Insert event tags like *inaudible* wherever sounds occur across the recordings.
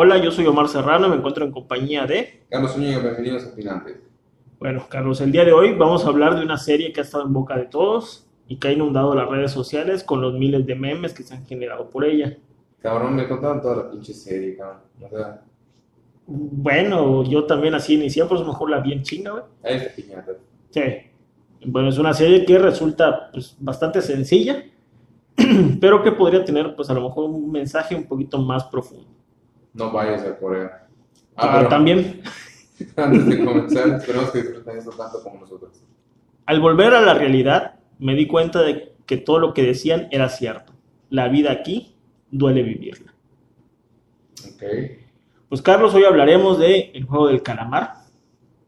Hola, yo soy Omar Serrano, me encuentro en compañía de... Carlos Zúñiga, bienvenidos a Opinantes. Bueno, Carlos, el día de hoy vamos a hablar de una serie que ha estado en boca de todos y que ha inundado las redes sociales con los miles de memes que se han generado por ella. Cabrón, me contaron toda la pinche serie, cabrón. O sea, Bueno, yo también así inicié, por eso mejor la vi en chinga, güey. ahí está piñata. Sí. Bueno, es una serie que resulta pues, bastante sencilla, *clears throat* pero que podría tener, pues a lo mejor un mensaje un poquito más profundo. No vayas a Corea. Ah, pero También, *laughs* antes de comenzar, esperemos que disfruten esto tanto como nosotros. al volver a la realidad, me di cuenta de que todo lo que decían era cierto. La vida aquí duele vivirla. Ok. Pues Carlos, hoy hablaremos de El juego del calamar.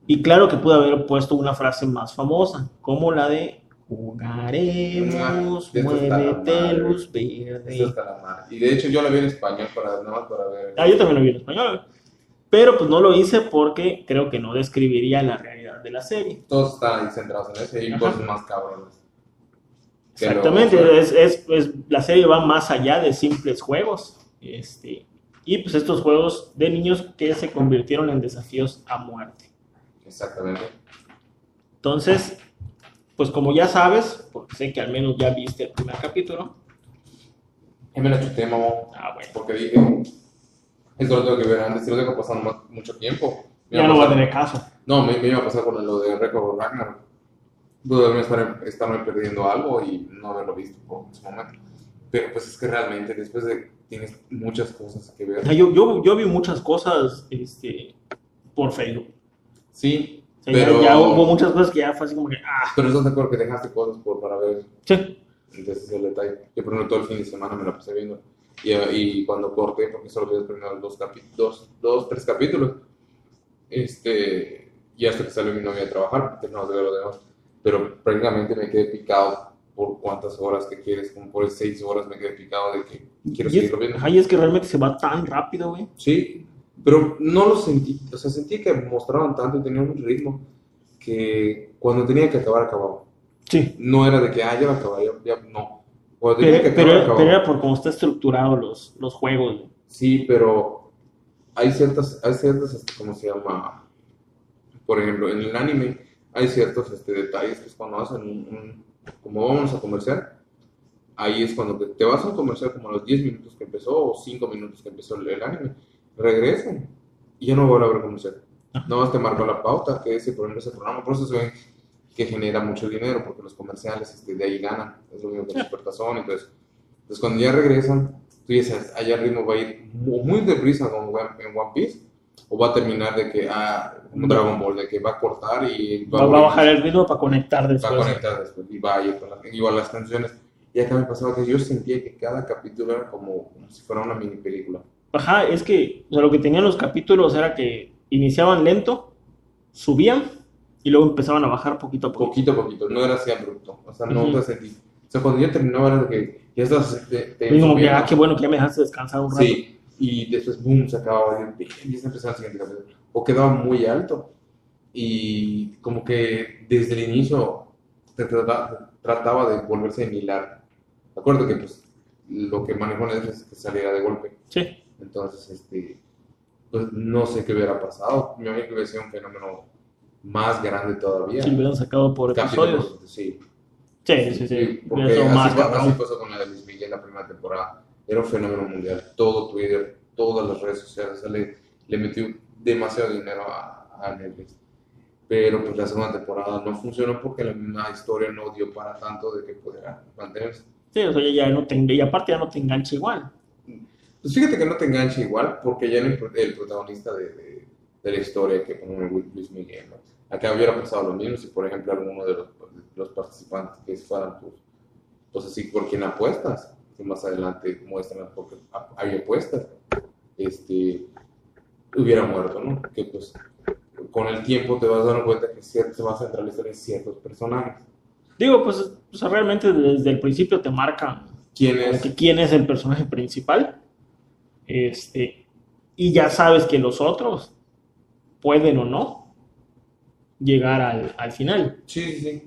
Y claro que pude haber puesto una frase más famosa, como la de Jugaremos, Ah, eso muévete luz Eso verde. está la madre. Y de hecho yo la vi en español para, nada más para ver. Ah, yo también lo vi en español. Pero pues no lo hice porque creo que no describiría la realidad de la serie. Todos están ahí centrados en ese y cosas más cabrones. Lo- Exactamente, es, es- es- la serie va más allá de simples juegos. Este, y pues estos juegos de niños que se convirtieron en desafíos a muerte. Exactamente. Entonces, pues como ya sabes, porque sé que al menos ya viste el primer capítulo. Y me la chuté, mamá. Ah, bueno. Porque dije, esto lo tengo que ver antes, si lo dejo pasando mucho tiempo. Ya no va a tener caso. No, me, me iba a pasar con lo de Record Ragnarok. Pude estar, estarme perdiendo algo y no haberlo visto por ese momento. Pero pues es que realmente después de tienes muchas cosas que O sea, ver. yo, yo, yo vi muchas cosas este, por Facebook. Sí, O sea, pero, ya, ya hubo muchas cosas que ya fue así como que, ah, pero estás de acuerdo que dejaste cosas por, para ver. sí. Entonces es el detalle. Yo por ejemplo todo el fin de semana me la pasé viendo. Y, y cuando corté, porque solo los primeros dos, dos, dos, tres capítulos, este, y hasta que salió mi novia a trabajar, terminamos de ver lo demás. Pero prácticamente me quedé picado por cuántas horas que quieres, como por seis horas me quedé picado de que quiero Y es, seguirlo viendo. ay, es que realmente se va tan rápido, güey. Sí, pero no lo sentí, o sea, sentí que mostraban tanto y tenían un ritmo que cuando tenía que acabar, acababa. Sí. No era de que, ah, ya va a acabar, ya, ya- no. Pero, tenía que acabar, pero, acababa. pero era por cómo está estructurado los, los juegos. güey. Sí, pero hay ciertas, hay ciertas, este, ¿cómo se llama? Por ejemplo, en el anime hay ciertos este, detalles que es cuando hacen un, un- como vamos a comercial, ahí es cuando te, te vas a un comercial como a los 10 minutos que empezó o 5 minutos que empezó el, el anime, regresan y ya no vuelve a ver comercial. No te marcó la pauta, que ese, por ese programa, por eso se ve que genera mucho dinero, porque los comerciales este, de ahí ganan, es lo mismo que y todo eso. Entonces, cuando ya regresan, tú sabes, allá el ritmo va a ir muy, muy deprisa como en One Piece, o va a terminar de que, ah, como. Dragon Ball, de que va a cortar y Va, va a bajar el ritmo para conectar va a después. conectar después, y va a ir con la- igual las canciones. Y acá me pasaba que yo sentía que cada capítulo era como, como si fuera una mini película. Ajá, es que o sea, lo que tenían los capítulos era que iniciaban lento, subían y luego empezaban a bajar poquito a poco. Poquito a poquito, no era así abrupto, o sea, no Ujú. te sentí. O sea, cuando ya terminaba era que ya estás, te, te Y como que, ah, qué bueno que ya me dejaste descansar un rato. Sí, y después, boom, se acababa y ya empezaba el siguiente capítulo. O quedaba muy alto. Y como que desde el inicio te trata- trataba de volverse similar. De acuerdo que pues lo que manejó Netflix es que saliera de golpe. Sí. Entonces, este, pues no sé qué hubiera pasado. Me imagino que hubiera sido un fenómeno más grande todavía. Si lo hubieran sacado por episodios. Capítulos, sí. Sí, sí, sí. porque sido más así, así pasó con la de Luis Miguel la primera temporada. Era un fenómeno mundial. Todo Twitter, todas las redes sociales, o sea, le, le metió demasiado dinero a, a Netflix. Pero pues la segunda temporada no funcionó porque la misma historia no dio para tanto de que pudiera mantenerse. Sí, o sea, ya, ya no te, y aparte ya no te engancha igual. Pues fíjate que no te engancha igual porque ya el, el protagonista de, de- de la historia que pone Luis Miguel. ¿no? Acá hubiera pasado lo mismo si, por ejemplo, alguno de los, los participantes que fueran, pues, pues así, por quien apuestas, que más adelante muestran porque ha- hay apuestas, este, hubiera muerto, ¿no? Que pues con el tiempo te vas dando cuenta que se va a centrar la historia en ciertos personajes. Digo, pues sea, realmente desde el principio te marcan ¿Quién como es? quién es el personaje principal. Este, y ya sabes que los otros pueden o no llegar al, al final. Sí, sí.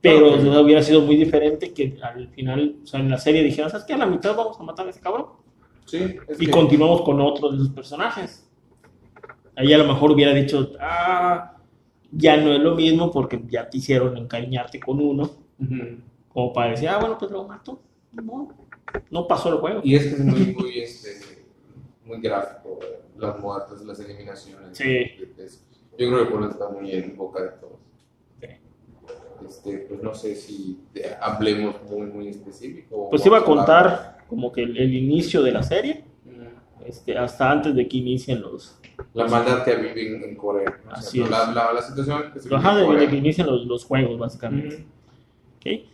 Pero Ok. o sea, hubiera sido muy diferente que al final, o sea, en la serie dijeran, ¿sabes qué? A la mitad vamos a matar a ese cabrón. Sí, es y que- continuamos con otro de sus personajes. Ahí a lo mejor hubiera dicho, ah, ya no es lo mismo porque ya te hicieron encariñarte con uno, Ujú. como para decir, ah, bueno, pues lo mato. No, no pasó el juego. Y es que es muy, muy, este, muy gráfico, eh, las muertes, las eliminaciones. Sí. Es- yo creo que por eso está muy en boca de todos. Sí. Este, pues no sé si hablemos muy, muy específico. Pues iba a contar como que el, el inicio de la serie, este, hasta antes de que inicien los... La maldad que vive en, en Corea. O sea, Así es. la, la, la situación que se vive Ajá, en de, Corea. de que inicien los, los juegos, básicamente. Ujú. ¿ok?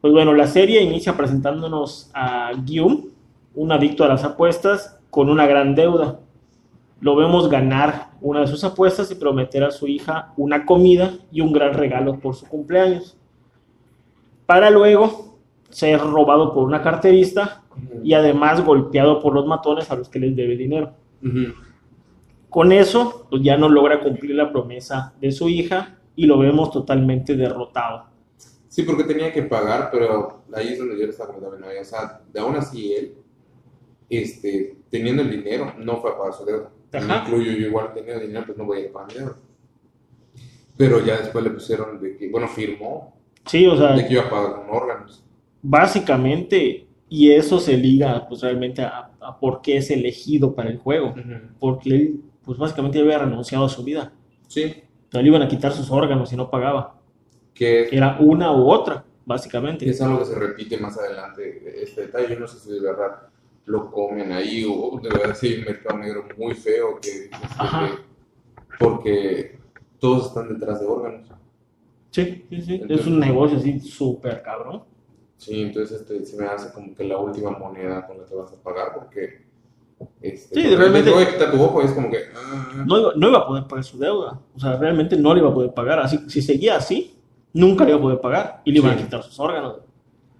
Pues bueno, la serie inicia presentándonos a Gyum, un adicto a las apuestas, con una gran deuda. Lo vemos ganar una de sus apuestas y prometer a su hija una comida y un gran regalo por su cumpleaños. Para luego ser robado por una carterista y además golpeado por los matones a los que les debe dinero. Con eso, pues ya no logra cumplir la promesa de su hija y lo vemos totalmente derrotado. Sí, porque tenía que pagar, pero ahí es donde yo le estaba comentando, ¿no? o sea, de aún así él, este, teniendo el dinero, no fue a pagar su deuda. Me incluyo yo igual teniendo dinero, pues no voy a ir a pagar mi deuda. Pero ya después le pusieron de que, bueno, firmó Sí, o sea, de que iba a pagar con órganos. básicamente, y eso se liga pues realmente a, a por qué es elegido para el juego, porque él pues básicamente había renunciado a su vida, Sí, le iban a quitar sus órganos y no pagaba, que es, era una u otra, básicamente. es algo que se repite más adelante, este detalle, yo no sé si de verdad lo comen ahí o de verdad sí mercado negro muy feo que, este, Ajá. que- porque todos están detrás de órganos. Sí, sí, sí, es Entonces- un negocio así súper cabrón. Sí, entonces este, se me hace como que la última moneda con la que vas a pagar porque este, Sí, realmente- a tu ojo es como que ah, No iba, no iba a poder pagar su deuda, o sea, realmente no le iba a poder pagar, así, si seguía así, nunca le iba a poder pagar y le iban a Sí. quitar sus órganos.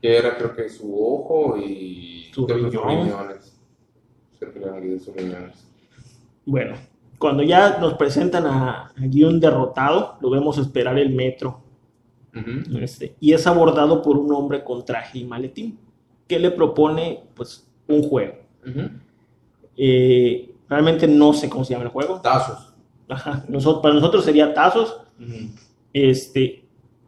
que era creo que su ojo y sus riñones. Sus riñones. Bueno, cuando ya nos presentan a, a Guión derrotado, lo vemos esperar el metro. Este, y es abordado por un hombre con traje y maletín que le propone pues un juego. Eh, realmente no sé cómo se llama el juego. Tazos. Ajá, nosotros, para nosotros sería tazos. Este,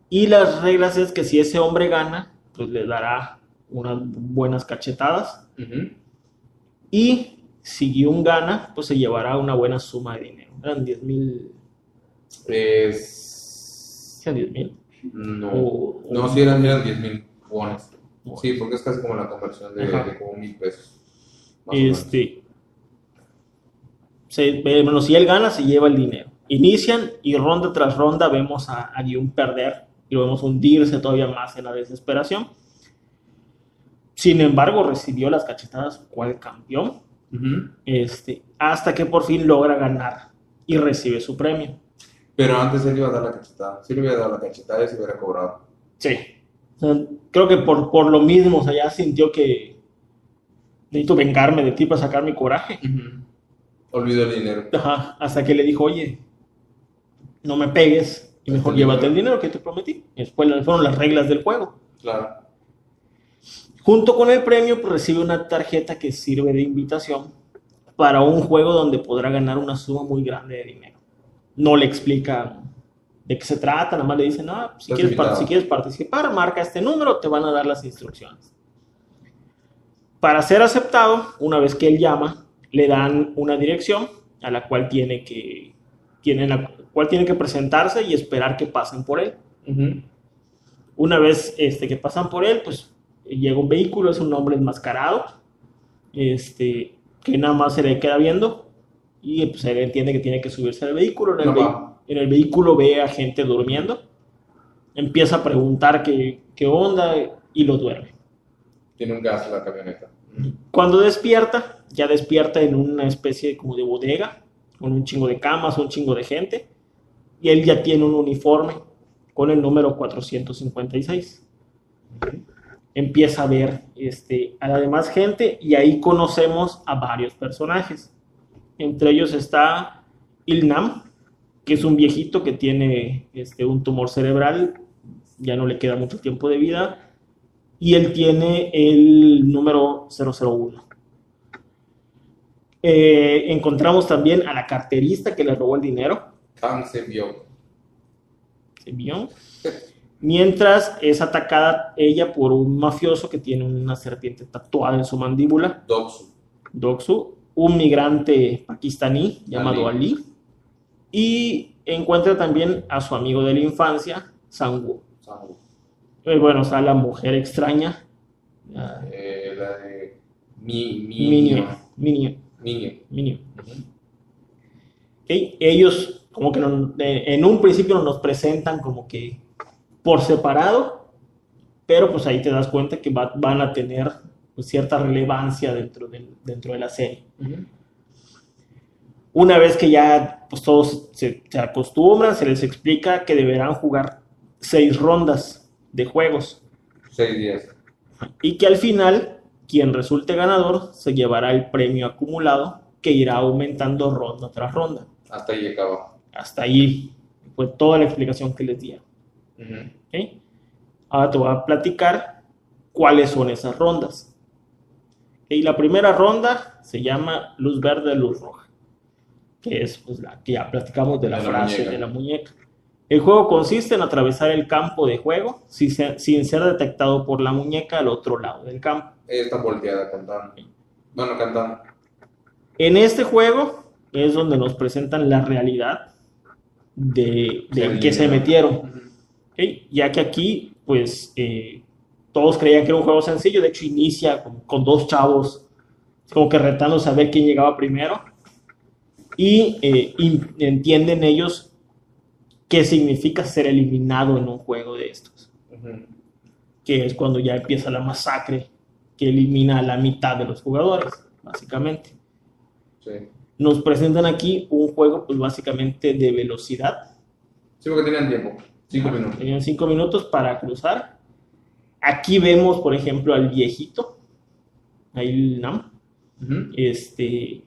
y las reglas es que si ese hombre gana, pues le dará unas buenas cachetadas. Y si Guión gana, pues se llevará una buena suma de dinero. Eran 10 mil. Es... ¿Eran 10 mil? No. O- No, o- sí eran, eran 10 mil wones. Bueno. Sí, porque es casi como la conversión de, como mil pesos. Este, se- bueno, si él gana, se lleva el dinero. Inician y ronda tras ronda vemos a, a Gyun perder y lo vemos hundirse todavía más en la desesperación. Sin embargo, recibió las cachetadas cual campeón, este, hasta que por fin logra ganar y recibe su premio. Pero antes él iba a dar la cachetada. Si le hubiera dado la cachetada, ya se hubiera cobrado. Sí. O sea, creo que por, por lo mismo, o sea, ya sintió que necesito vengarme de ti para sacar mi coraje. Olvidó el dinero. Ajá, hasta que le dijo, oye, no me pegues y mejor El llévate el dinero. dinero que te prometí. Y después fueron las reglas del juego. Claro. Junto con el premio, pues, recibe una tarjeta que sirve de invitación para un juego donde podrá ganar una suma muy grande de dinero. No le explica de qué se trata, nada más le dicen, no, si, quieres, si participar, marca este número, te van a dar las instrucciones. Para ser aceptado, una vez que él llama, le dan una dirección a la cual tiene que, tiene la cual tiene que presentarse y esperar que pasen por él. Una vez este, que pasan por él, pues llega un vehículo, es un hombre enmascarado, este, que nada más se le queda viendo y pues él entiende que tiene que subirse al vehículo. En el, No va. en el vehículo ve a gente durmiendo, empieza a preguntar qué, qué onda y lo duerme. Tiene un gas en la camioneta. Cuando despierta, ya despierta en una especie como de bodega, con un chingo de camas, un chingo de gente, y él ya tiene un uniforme con el número 456. Empieza a ver este, a la demás gente y ahí conocemos a varios personajes. Entre ellos está Ilnam, que es un viejito que tiene este, un tumor cerebral, ya no le queda mucho tiempo de vida, y él tiene el número 001. Eh, encontramos también a la carterista que le robó el dinero. Kang se vio. Se vio. Mientras es atacada ella por un mafioso que tiene una serpiente tatuada en su mandíbula, Doxu. Doksu, un migrante pakistaní llamado Ali. Ali, y encuentra también a su amigo de la infancia, Sangwoo. Sangu. Eh, bueno, está la mujer extraña, Eh, la de Mi, Minio, Minio. Minio, Minio. Ellos como que no- en un principio nos presentan como que por separado, pero pues ahí te das cuenta que va- van a tener pues, cierta relevancia dentro, del- dentro de la serie. Una vez que ya pues, todos se, se acostumbran, se les explica que deberán jugar seis rondas de juegos Seis días. y que al final quien resulte ganador se llevará el premio acumulado que irá aumentando ronda tras ronda. Hasta ahí acaba. Hasta ahí fue toda la explicación que les di. Ujú. ¿ok? Ahora te voy a platicar cuáles son esas rondas. Y la primera ronda se llama luz verde, luz roja, que es pues, la que ya platicamos de la De frase muñeca. de la muñeca. El juego consiste en atravesar el campo de juego sin ser, sin ser detectado por la muñeca al otro lado del campo. Ella está volteada cantando. Bueno, cantando. En este juego es donde nos presentan la realidad de, de en qué se metieron. Ujú. ¿ok? Ya que aquí, pues, eh, todos creían que era un juego sencillo, de hecho inicia con, con dos chavos, como que retándose a ver quién llegaba primero, y eh, in- entienden ellos qué significa ser eliminado en un juego de estos, Ujú. que es cuando ya empieza la masacre que elimina a la mitad de los jugadores, básicamente. Sí. Nos presentan aquí un juego, pues, básicamente de velocidad, Sí, porque tenían tiempo. Cinco minutos. Tenían cinco minutos para cruzar. Aquí vemos, por ejemplo, al viejito, ahí el Nam, este,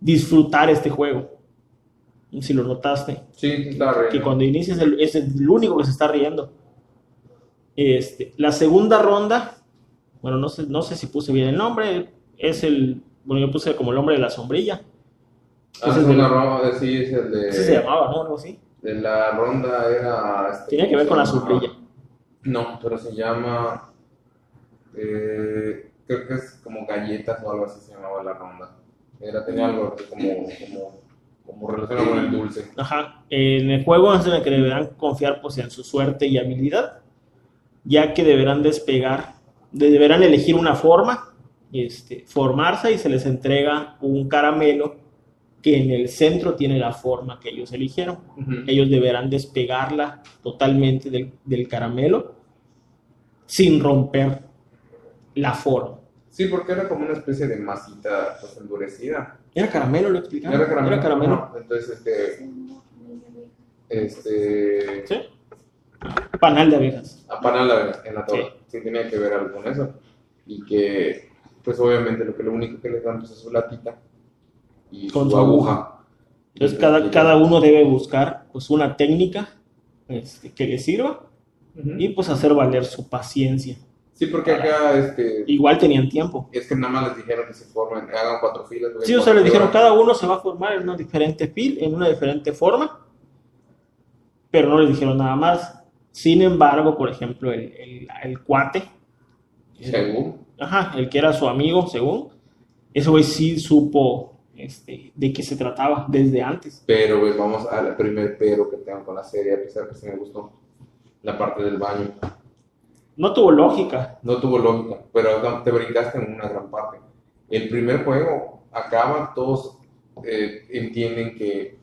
disfrutar este juego. Si lo notaste, Sí, estaba riendo. que cuando inicias el- es el único que se está riendo. Este, la segunda ronda, bueno, no sé, no sé si puse bien el nombre, es el, bueno, yo puse como el hombre de la sombrilla. Ah, Ese es segunda de- ronda, sí, es el de... Ese se llamaba, ¿no? Algo así. De la ronda era... este, Tenía que ver con la sombrilla. No, pero se llama... eh, creo que es como galletas o algo así se llamaba la ronda. Era, tenía algo como, como, como relacionado con el dulce. Ajá. En el juego es en el que deberán confiar pues, en su suerte y habilidad, ya que deberán despegar, de- deberán elegir una forma, este, formarse y se les entrega un caramelo que en el centro tiene la forma que ellos eligieron. Ujú. Ellos deberán despegarla totalmente del, del caramelo sin romper la forma. Sí, porque era como una especie de masita pues, endurecida. ¿Era caramelo? ¿Lo explicaron? Era caramelo. Era caramelo. Ajá. Entonces, este... Este... ¿Sí? Panal de abejas. a panal en la torre. Sí. tenía que ver algo con eso. Y que, pues obviamente, lo que lo único que les dan pues, es su latita y Con su, su aguja. Entonces cada, cada uno debe buscar pues una técnica este, que le sirva Ujú. y pues hacer valer su paciencia. Sí, porque acá este, Igual tenían tiempo. es que nada más les dijeron que se formen, hagan cuatro filas. Sí, o sea, les dijeron cada uno se va a formar en una diferente fil, en una diferente forma, pero no les dijeron nada más. Sin embargo, por ejemplo, el, el, el cuate, Según. ajá, el que era su amigo, según, ese güey sí supo este, de qué se trataba desde antes. Pero pues, vamos al primer pero que tengo con la serie, a pesar que sí me gustó. La parte del baño. No tuvo lógica. No tuvo lógica, pero te brincaste en una gran parte. El primer juego acaba, todos eh, entienden que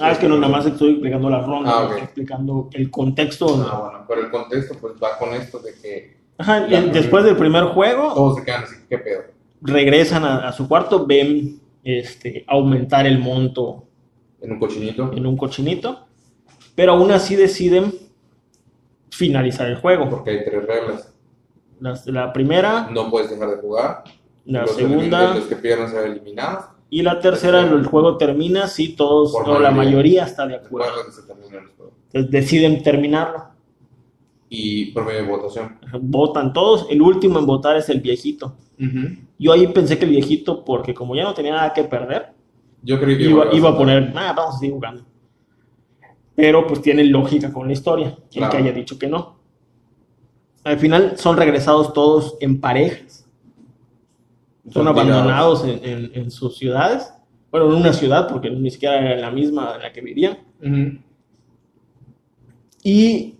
Ah, es que no, nada más estoy explicando la ronda, Ah, estoy explicando el contexto. Ah, bueno, pero el contexto pues va con esto de que Ajá, después del primer juego, todos se quedan así, ¿qué pedo? regresan a, a su cuarto, ven este, aumentar el monto En un cochinito, en un cochinito, pero aún así deciden finalizar el juego. porque hay tres reglas. La, la primera, No puedes dejar de jugar. la los segunda Los que pierdan serán eliminados. y la tercera, el juego termina si todos o la mayoría. está de acuerdo. Entonces deciden terminarlo. Y por medio de votación. Votan todos. El último en votar es el viejito. Yo ahí pensé que el viejito, porque como ya no tenía nada que perder, Yo creí que iba, iba a poner, ah, vamos a seguir jugando. Pero pues tiene lógica con la historia, el Claro. que haya dicho que no. Al final son regresados todos en parejas, son abandonados en, en- en sus ciudades. Bueno, en una ciudad, porque ni siquiera era la misma en la que vivían. Y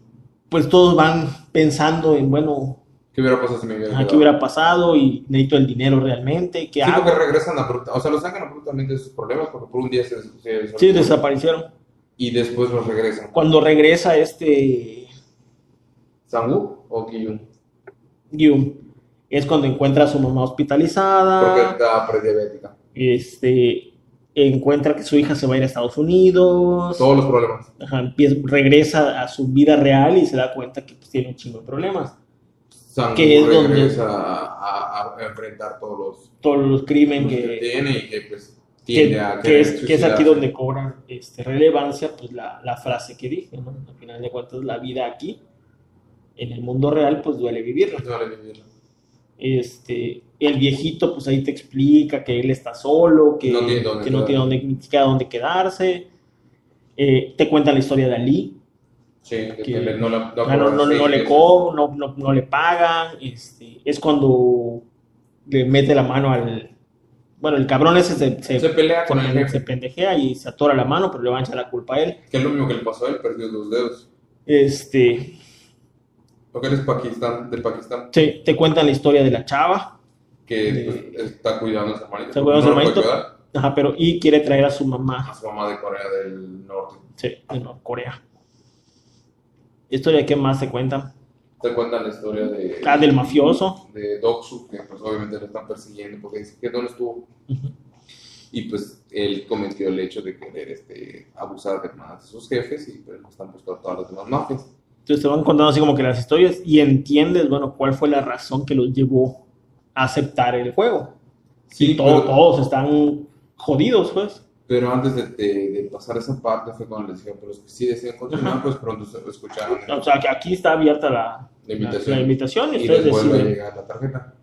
pues todos van pensando en, bueno, ¿Qué hubiera pasado si me hubiera ¿a ¿qué quedado? hubiera pasado? Y necesito el dinero realmente, ¿qué Sí, hago? porque regresan abruptamente, o sea, los sacan abruptamente de sus problemas porque por un día se, se- Sí, desaparecieron. y después los regresan. Cuando regresa este ¿Sangu o Kiyun? Gyum, es cuando encuentra a su mamá Porque hospitalizada, está prediabética. este, encuentra que su hija se va a ir a Estados Unidos, Todos los problemas. ajá, empieza- regresa a su vida real y se da cuenta que pues, tiene un chingo de problemas. Sangu Que es donde- regresa a, a- a enfrentar todos los, Todos los crímenes que que, tiene y que pues que, tiende a que es, que es aquí donde cobra este, relevancia pues, la, la frase que dije, ¿no? Al final de cuentas, la vida aquí, en el mundo real, pues duele vivirla. No le vivirlo. Este, el viejito, pues ahí te explica que él está solo, que No tiene dónde que no quedarse. tiene dónde, ni siquiera dónde quedarse. Eh, te cuentan la historia de Ali, Sí, que, Que- no, la- no no, no, no le co- no, no, no le pagan. Este, es cuando le mete la mano al. Bueno, el cabrón ese se, se. Se pelea con el pone- se jefe, pendejea y se atora la mano, pero le va a echar la culpa a él. que es lo mismo que le pasó a él, perdió dos dedos. Este, Porque él es Pakistán, de Pakistán, te, te cuentan la historia de la chava, que De- pues, está cuidando a su hermanito. Está cuidando a su No hermanito. cuidar, ajá, pero y quiere traer a su mamá a su mamá de Corea del Norte. Sí, de Norcorea. ¿Historia de qué más se cuentan? Te cuentan la historia de, Ah, del mafioso. de Doksu, que pues obviamente lo están persiguiendo porque dice que dónde estuvo. Ujú. Y pues él cometió el hecho de querer este, abusar de más de sus jefes y pues lo están buscando todas las demás mafias. Entonces te van contando así como que las historias y entiendes, bueno, cuál fue la razón que los llevó aceptar el juego. Sí, Y todo- pero, todos están jodidos, pues. pero antes de, de- de pasar esa parte fue cuando les dijeron, pero los que sí desean continuar, Ajá. pues pronto se- escucharon O sea, que aquí está abierta la, la invitación. la- la invitación y y ustedes deciden, llegar la tarjeta.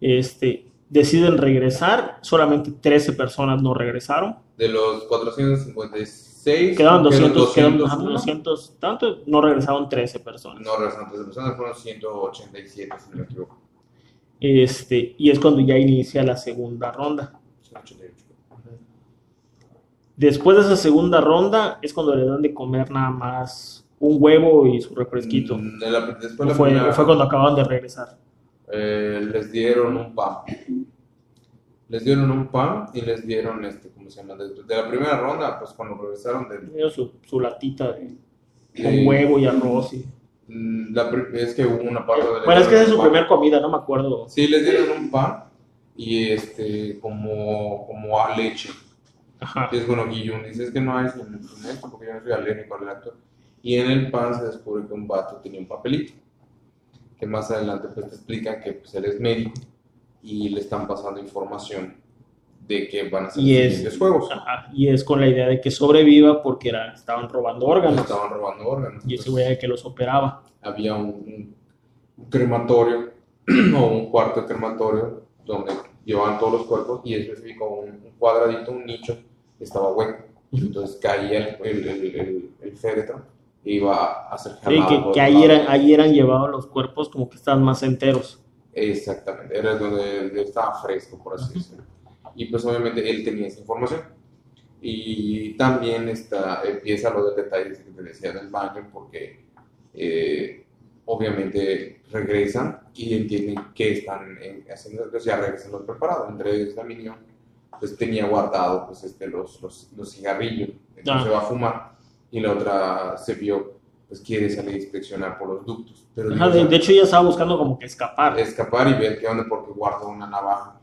este, deciden regresar. Solamente 13 personas no regresaron. De los 456, Quedaron 200, quedaron 201, ajá, 200, tanto, no regresaron 13 personas. No regresaron 13 personas, fueron 187, si no me equivoco. Este, y es cuando ya inicia la segunda ronda. 188. Después de esa segunda ronda es cuando le dan de comer nada más un huevo y su refresquito. Mm, de la- después ¿O la fue, primera- fue cuando acaban de regresar. eh, les dieron un pan. Les dieron un pan y les dieron, este, ¿cómo se llama? De, de la primera ronda, pues cuando regresaron de, su, su latita de, con de- huevo y arroz. Y... mm, la es que hubo una parte les Bueno, es que esa es su primera comida, no me acuerdo. Sí, les dieron un pan y este, como, como a leche. Ajá. Y es bueno, Guillón dice, es que no hay sin, esto porque yo no soy alérgico al lácteo. Y en el pan se descubre que un vato tenía un papelito. Que más adelante pues te explican que pues, él es médico y le están pasando información de que van a ser Y los es- siguientes juegos. Ajá. Y es con la idea de que sobreviva porque era, estaban robando órganos. Estaban robando órganos. Y ese Entonces, güey era el que los operaba. había un, un- crematorio *clears throat* o un cuarto de crematorio donde llevaban todos los cuerpos y específico un, un cuadradito, un nicho, estaba hueco. Entonces caía el, el, el, el- féretro e iba a ser Sí, jalado que, por que otro ahí, eran, ahí eran llevados los cuerpos como que estaban más enteros. Exactamente, era donde estaba fresco, por así decirlo. Y pues obviamente él tenía esa información. Y también está, empieza lo del detalle que te decía del baño, porque eh, obviamente regresan y entienden que están haciendo, pues ya regresan los preparados. Entre ellos la minion, pues tenía guardado pues este, los, los, los cigarrillos, entonces Ah. va a fumar. Y la otra se vio, pues quiere salir a inspeccionar por los ductos. Pero Ajá, de, de hecho, ella estaba buscando como que escapar. escapar y ver qué onda porque guarda una navaja.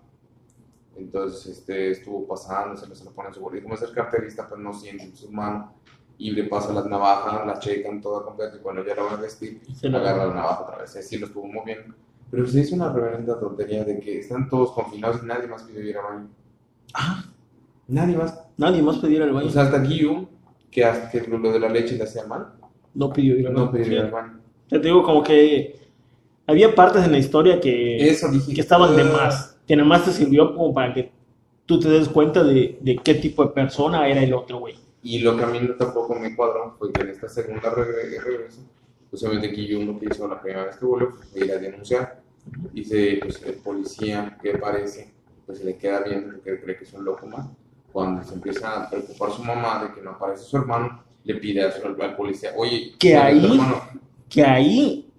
Entonces este, estuvo pasando, se lo, se lo pone en su bolsillo. Y como es el carterista, pues no siente en su mano. Y le pasa las navajas, la checan toda completa. Y cuando ya la van a vestir, Se agarra la navaja otra vez. Así lo estuvo moviendo. Pero se hizo una reverenda tontería de que están todos confinados y nadie más pidió ir al baño. Ah, Nadie más. nadie más pidió ir al baño. O sea, hasta Guillaume, que, hasta- que lo de la leche le hacía mal, no pidió ir al baño. no pidió ir al baño. Te digo, como que había partes en la historia que, Eso dije. que estaban de "Ah". más. Que nada más te sirvió como para que tú te des cuenta de, de qué tipo de persona era el otro, güey. Y lo que a mí no tampoco me cuadró fue que en esta segunda regre- regreso, pues obviamente uno que hizo la primera vez que volvió fue ir a denunciar. Dice, pues el policía que parece, pues se le queda viendo porque cree que es un loco más. Cuando se empieza a preocupar su mamá de que no aparece su hermano, le pide a su- al, policía, oye, Que ¿dónde está tu ahí- hermano?". Que ahí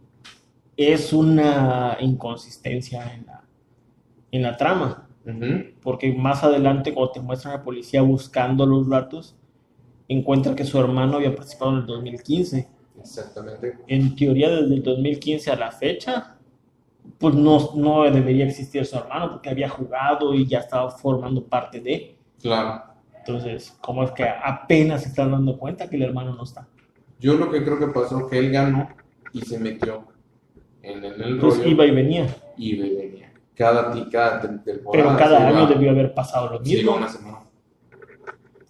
es una inconsistencia en la, en la trama. Ujú, Porque más adelante, cuando te muestran a la policía buscando los datos, encuentra que su hermano había participado en el 2015. Exactamente. En teoría, desde el 2015 a la fecha, pues no, no debería existir su hermano porque había jugado y ya estaba formando parte de. Claro. Entonces, ¿cómo es que apenas se están dando cuenta que el hermano no está? Yo lo que creo que pasó que él ganó y se metió en, en el Pues rollo iba y venía. y venía. Cada, ti- cada tem- temporada. Pero cada año debió haber pasado lo se iba mismo. una semana.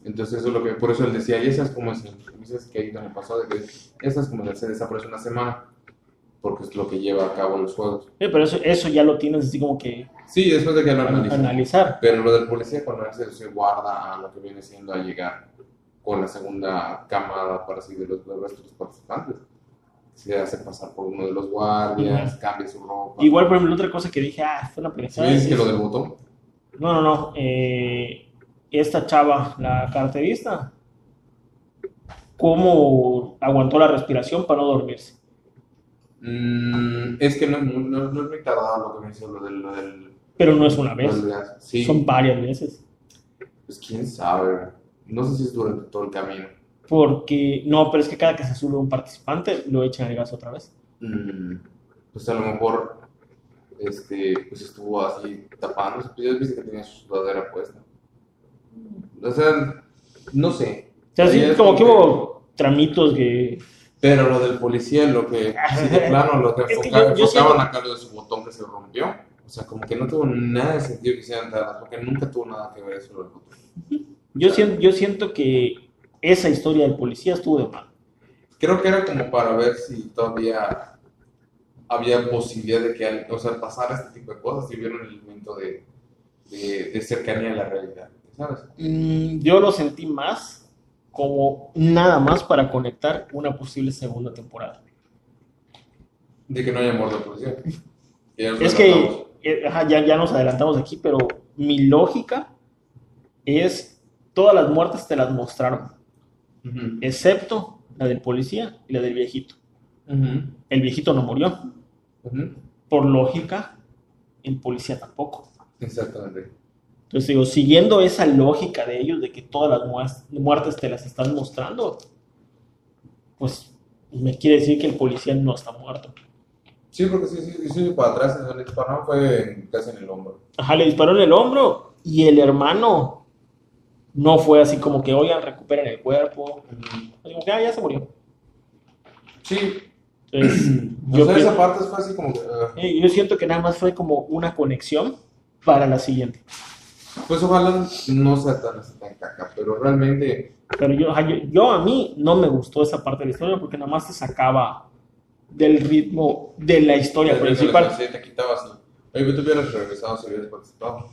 Entonces eso es lo que, por eso él decía, y esa es como es, dices que ahí también pasó, de que esa es como se desaparece una semana, porque es lo que lleva a cabo los juegos. Eh, pero eso, eso ya lo tienes así como que Sí, después de que lo analizan. analizar. Pero lo del policía cuando él se, guarda a lo que viene siendo a llegar con la segunda camada para así de los, de los participantes. Se hace pasar por uno de los guardias, cambia su ropa. Igual, por ejemplo, otra cosa que dije, ah, fue una ¿Sí pendejada. dices que es- lo del botón? No, no, no. eh, esta chava, la carterista, ¿cómo aguantó la respiración para no dormirse? Mm, es que no, es muy- no, no es muy tardado lo que me hizo lo del... Lo del, Pero no es una vez. Sí, son varias veces. pues quién sabe. No sé si es durante todo el camino. Porque, no, pero es que cada que se sube un participante, lo echan al gas otra vez. Mm, pues a lo mejor este, pues estuvo así tapándose. Pues ya viste que tenía su sudadera puesta. O sea, no sé. O sea, sí, como que hubo tramitos que... Pero lo del policía, lo que, si de plano, lo que *laughs* Es que enfoca- yo- yo enfocaban siento- acá lo de su botón que se rompió. O sea, como que no tuvo nada de sentido que hicieran tardas, porque nunca tuvo nada que ver eso del botón. Yo siento, yo siento que esa historia del policía estuvo de mal. Creo que era como para ver si todavía había posibilidad de que, o sea, pasara este tipo de cosas, si hubiera un elemento de, de, de cercanía a la realidad, ¿sabes? Mm, yo lo sentí más como nada más para conectar una posible segunda temporada. De que no haya muerto el policía. *laughs* Es que eh, ajá, ya, ya nos adelantamos aquí, pero mi lógica es todas las muertes te las mostraron, Excepto la del policía y la del viejito. El viejito no murió. Por lógica, el policía tampoco. Exactamente. Entonces digo, siguiendo esa lógica de ellos, de que todas las muertes te las están mostrando, pues me quiere decir que el policía no está muerto. Sí, porque sí, sí, sí, para atrás, el disparón fue casi en el hombro. Ajá, le disparó en el hombro y el hermano no fue así como que, oigan, recuperen el cuerpo. Como que, ah, ya se murió. Sí, Entonces, *clears throat* yo, pi- esa parte fue así como eh, yo siento que nada más fue como una conexión para la siguiente. pues ojalá no sea tan, tan caca, pero realmente, Pero yo, yo, yo a mí no me gustó esa parte de la historia porque nada más te sacaba del ritmo de la historia principal. te quitaba así. Oye, tú hubieras regresado si hubieras participado.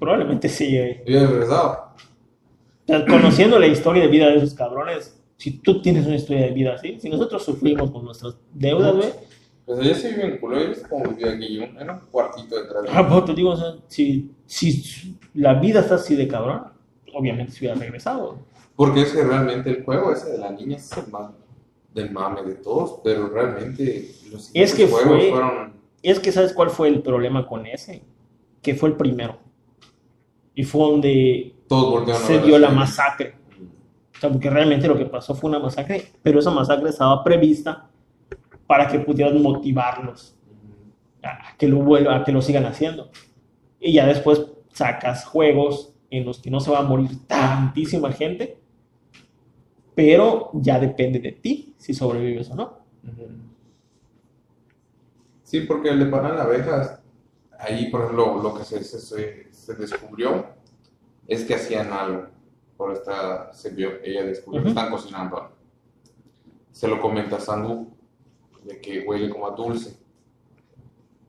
Probablemente sí, eh. Regresado. Conociendo la historia de vida de esos cabrones, si tú tienes una historia de vida así, si nosotros sufrimos con nuestras deudas, güey, Pues allá sí vive en culo, ¿ya viste cómo vivía aquí? Un- Era un cuartito detrás de ah, pues te digo, o sea, si, si la vida está así de cabrón, obviamente se hubiera regresado. Porque es que realmente el juego ese de la niña es el más del mame de todos, pero realmente los Es que juegos fue- fueron... Es que, ¿sabes cuál fue el problema con ese? Que fue el primero. Y fue donde Todos se dio la masacre. O sea, porque realmente lo que pasó fue una masacre, pero esa masacre estaba prevista para que pudieran motivarlos a que lo vuelvan, a que lo sigan haciendo. Y ya después sacas juegos en los que no se va a morir tantísima gente, pero ya depende de ti si sobrevives o no. Sí, porque el de Paran abejas, ahí por ejemplo lo que se, se, se- se descubrió es que hacían algo. Por esta se vio, ella descubrió que Ujú. están cocinando algo. se lo comenta a Sangu, de que huele como a dulce.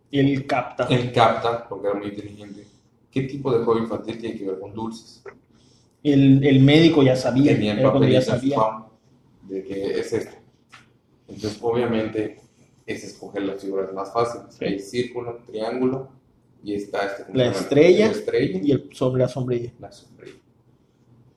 Y él capta. Él capta, porque era muy inteligente, qué tipo de juego infantil tiene que ver con dulces. El, el médico ya sabía. Tenía el cuando ya sabía. de que es esto. Entonces, obviamente, es escoger las figuras más fáciles. Sí. Hay círculo, triángulo, y está este, ¿cómo La estrella. La estrella Y el sobre la sombrilla. la sombrilla.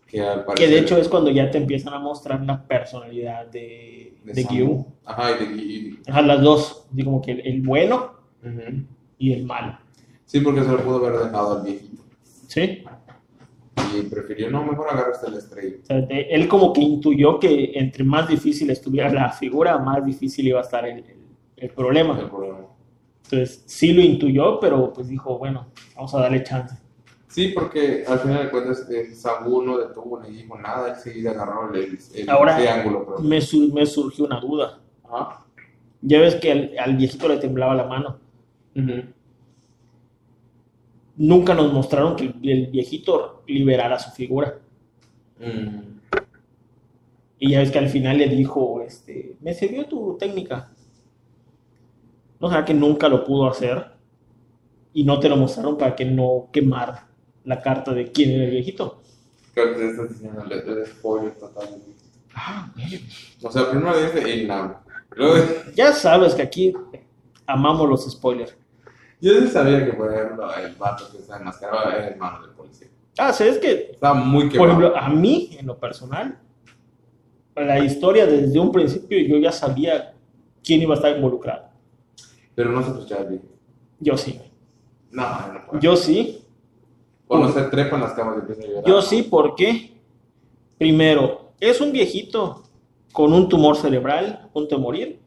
Que, al Que parecer, de hecho es cuando ya te empiezan a mostrar la personalidad de, de, Sangu. Gyu. Ajá, y de y- Ajá, las dos. Así como que el, el bueno Ujú. y el malo. Sí, porque se lo pudo haber dejado al viejito. ¿Sí? Y prefirió, no, mejor agarra hasta la estrella. O sea, de- él como que intuyó que entre más difícil estuviera la figura, más difícil iba a estar el, el- el problema. El problema. Entonces sí lo intuyó, pero pues dijo, bueno, vamos a darle chance. Sí, porque al final de cuentas, eh, Sangu no detuvo ni dijo nada, él seguía agarró el, el Ahora- triángulo. Pero... Me, su- me surgió una duda. Ajá. Ya ves que al, al viejito le temblaba la mano. Ujú. Nunca nos mostraron que el, el viejito liberara su figura. Mm. Y ya ves que al final le dijo, este, me sirvió tu técnica. No será que nunca lo pudo hacer y no te lo mostraron para que no quemar la carta de quién era el viejito. Creo que te estás diciendo el, spoiler total. O sea, primero dice el. Luego, Ya sabes que aquí amamos los spoilers. yo sí sabía que, por ejemplo, el vato que está enmascarado era el hermano del policía. Ah, ¿sabes que Estaba muy Por quemado. ejemplo, a mí, en lo personal, la historia desde un principio yo ya sabía quién iba a estar involucrado. Pero no se escuchaba bien. Yo sí. No, no puede. Yo sí. Cuando se trepan las camas y empieza a llorar. Yo sí, ¿por qué? Primero, es un viejito con un tumor cerebral, a punto de morir.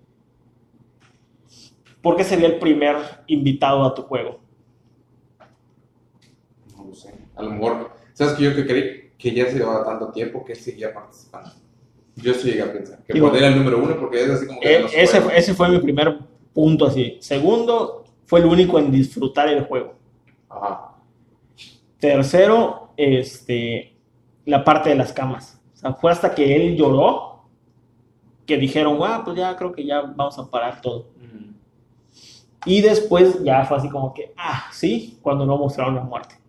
¿Por qué sería el primer invitado a tu juego? No lo sé. A lo mejor, ¿sabes que yo que creí? Que ya se llevaba tanto tiempo que él seguía participando. Yo sí llegué a pensar que Digo, era el número uno porque es así como que Eh, ese, ese fue mi primer punto así. Segundo, fue el único en disfrutar el juego. Ajá. Tercero, este, la parte de las camas. O sea, fue hasta que él lloró que dijeron, ah, pues ya creo que ya vamos a parar todo. Mm. Y después ya fue así como que, ah, sí, cuando no mostraron la muerte.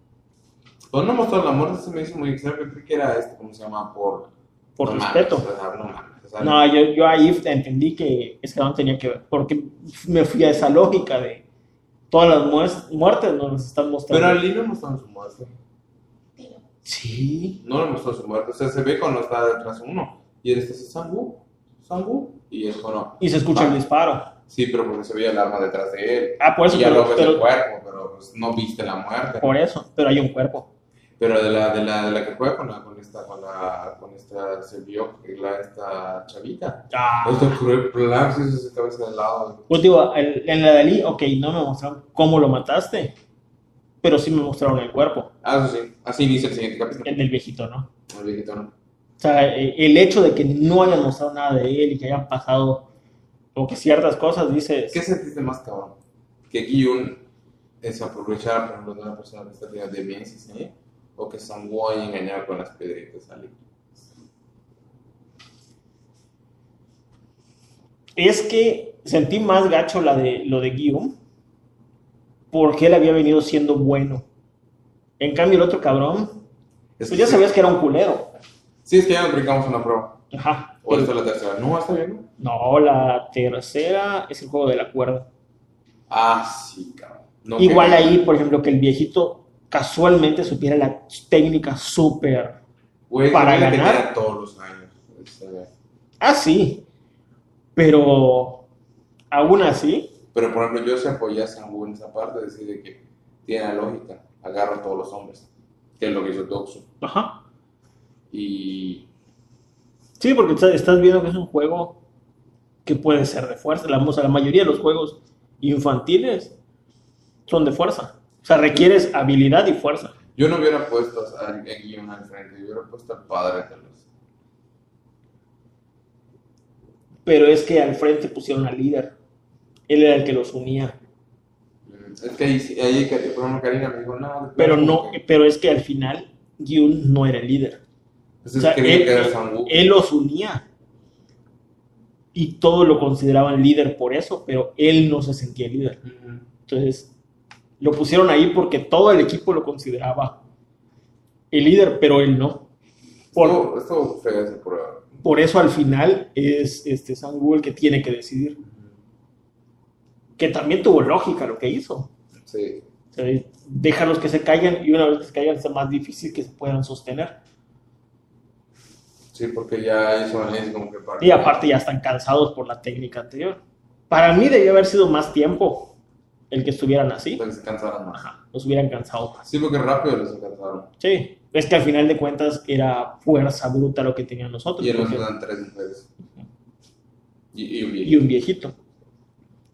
Cuando no mostró la muerte se me hizo muy extraño. Yo creí que era este, ¿cómo se llama? Por, Por no respeto. mames, o sea, no No, yo, yo ahí entendí que no tenía que ver, porque me fui a esa lógica de todas las muertes nos las están mostrando. Pero Ali no mostró su muerte. Sí. No le mostró su muerte. O sea, se ve cuando está detrás uno. Y él está así, Sangu, Sangu. Y es bueno. Y se escucha el disparo. Sí, pero porque se veía el arma detrás de él. Ah, por eso, y ya pero, lo ves pero- el cuerpo, pero pues, no viste la muerte. por eso, pero hay un cuerpo. Pero de la, de la, de la que juega con, la, con esta, con la, con esta, se vio que la, esta chavita. Ah. Esto sí, esa cabeza de lado. Pues digo, el- en la de Ali, ok, no me mostraron cómo lo mataste, pero sí me mostraron el cuerpo, Ah, eso sí, así inicia el siguiente capítulo. el del viejito, ¿no? El viejito, ¿no? O sea, eh, el hecho de que no hayan mostrado nada de él y que hayan pasado como que ciertas cosas, dices, ¿Qué sentiste más cabrón? Que Giyun es aprovechar, por ejemplo, de una persona que está de bien, sí, sí, o que Sanguo y engañar con las piedritas Ali. es que sentí más gacho la de, lo de Guillaume porque él había venido siendo bueno. En cambio, el otro cabrón, Es pues ya sí- sabías que era un culero. Sí, es que ya nos brincamos una prueba. Ajá. O esta es la tercera. No, está bien. No, la tercera es el juego de la cuerda. Ah, sí, cabrón. No, Igual que- ahí, por ejemplo, que el viejito casualmente supiera la técnica súper. Para ganar. todos los años. Este, Ah, sí. Pero aún así, Pero por ejemplo, yo se apoyé a Sangu en esa parte, decir de que tiene la lógica, agarra a todos los hombres, que es lo que hizo Doxu. ajá. Y Sí, porque estás, estás viendo que es un juego que puede ser de fuerza. La, o sea, la mayoría de los juegos infantiles son de fuerza. O sea, requieres habilidad y fuerza. yo no hubiera puesto a, Guion al frente, yo hubiera puesto al padre de los. Pero es que al frente pusieron al líder. Él era el que los unía. Mm, Es que ahí, ahí Karina me dijo, no, Pero no, pero es que al final Gyun no era el líder. Entonces o sea, él- que era él- los unía. y todos lo consideraban líder por eso, pero él no se sentía líder. Entonces, lo pusieron ahí porque todo el equipo lo consideraba el líder, pero él no. Por, Esto, esto por eso al final es este Sam Google que tiene que decidir. Que también tuvo lógica lo que hizo. Sí. O sea, déjalos que se caigan y una vez que se caigan es más difícil que se puedan sostener. Sí, porque ya hizo análisis como que para. Y aparte ya están cansados por la técnica anterior. Para mí debió haber sido más tiempo el que estuvieran así. Que se cansaran más. Ajá, los hubieran cansado más. Sí, porque rápido les cansaron. Sí, es que al final de cuentas era fuerza bruta lo que tenían nosotros. Y los porque- dan tres mujeres. Y, y un y viejito. un viejito.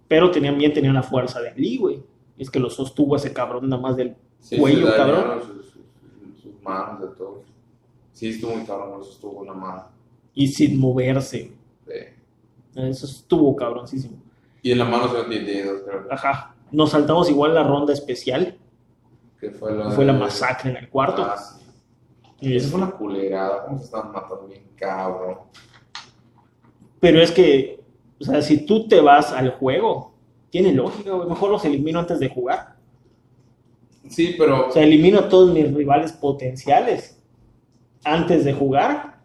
Pero tenían bien, tenían la fuerza de Ali, güey. Es que lo sostuvo ese cabrón nada más del Sí, cuello, se cabrón. Sus, sus- sus manos, de todo. Sí, estuvo muy cabrón, eso estuvo una mano. y sin moverse. Sí. Eso estuvo cabroncísimo. Y en la mano se ven 10 dedos, creo Ajá. Nos saltamos igual la ronda especial. que fue la, Fue la masacre en el cuarto. Ah, sí. Y Esa fue una culerada, cómo se estaban matando bien, cabrón. Pero es que, o sea, si tú te vas al juego, tiene lógica, güey. Mejor los elimino antes de jugar. Sí, pero O sea, elimino a todos mis rivales potenciales antes de jugar.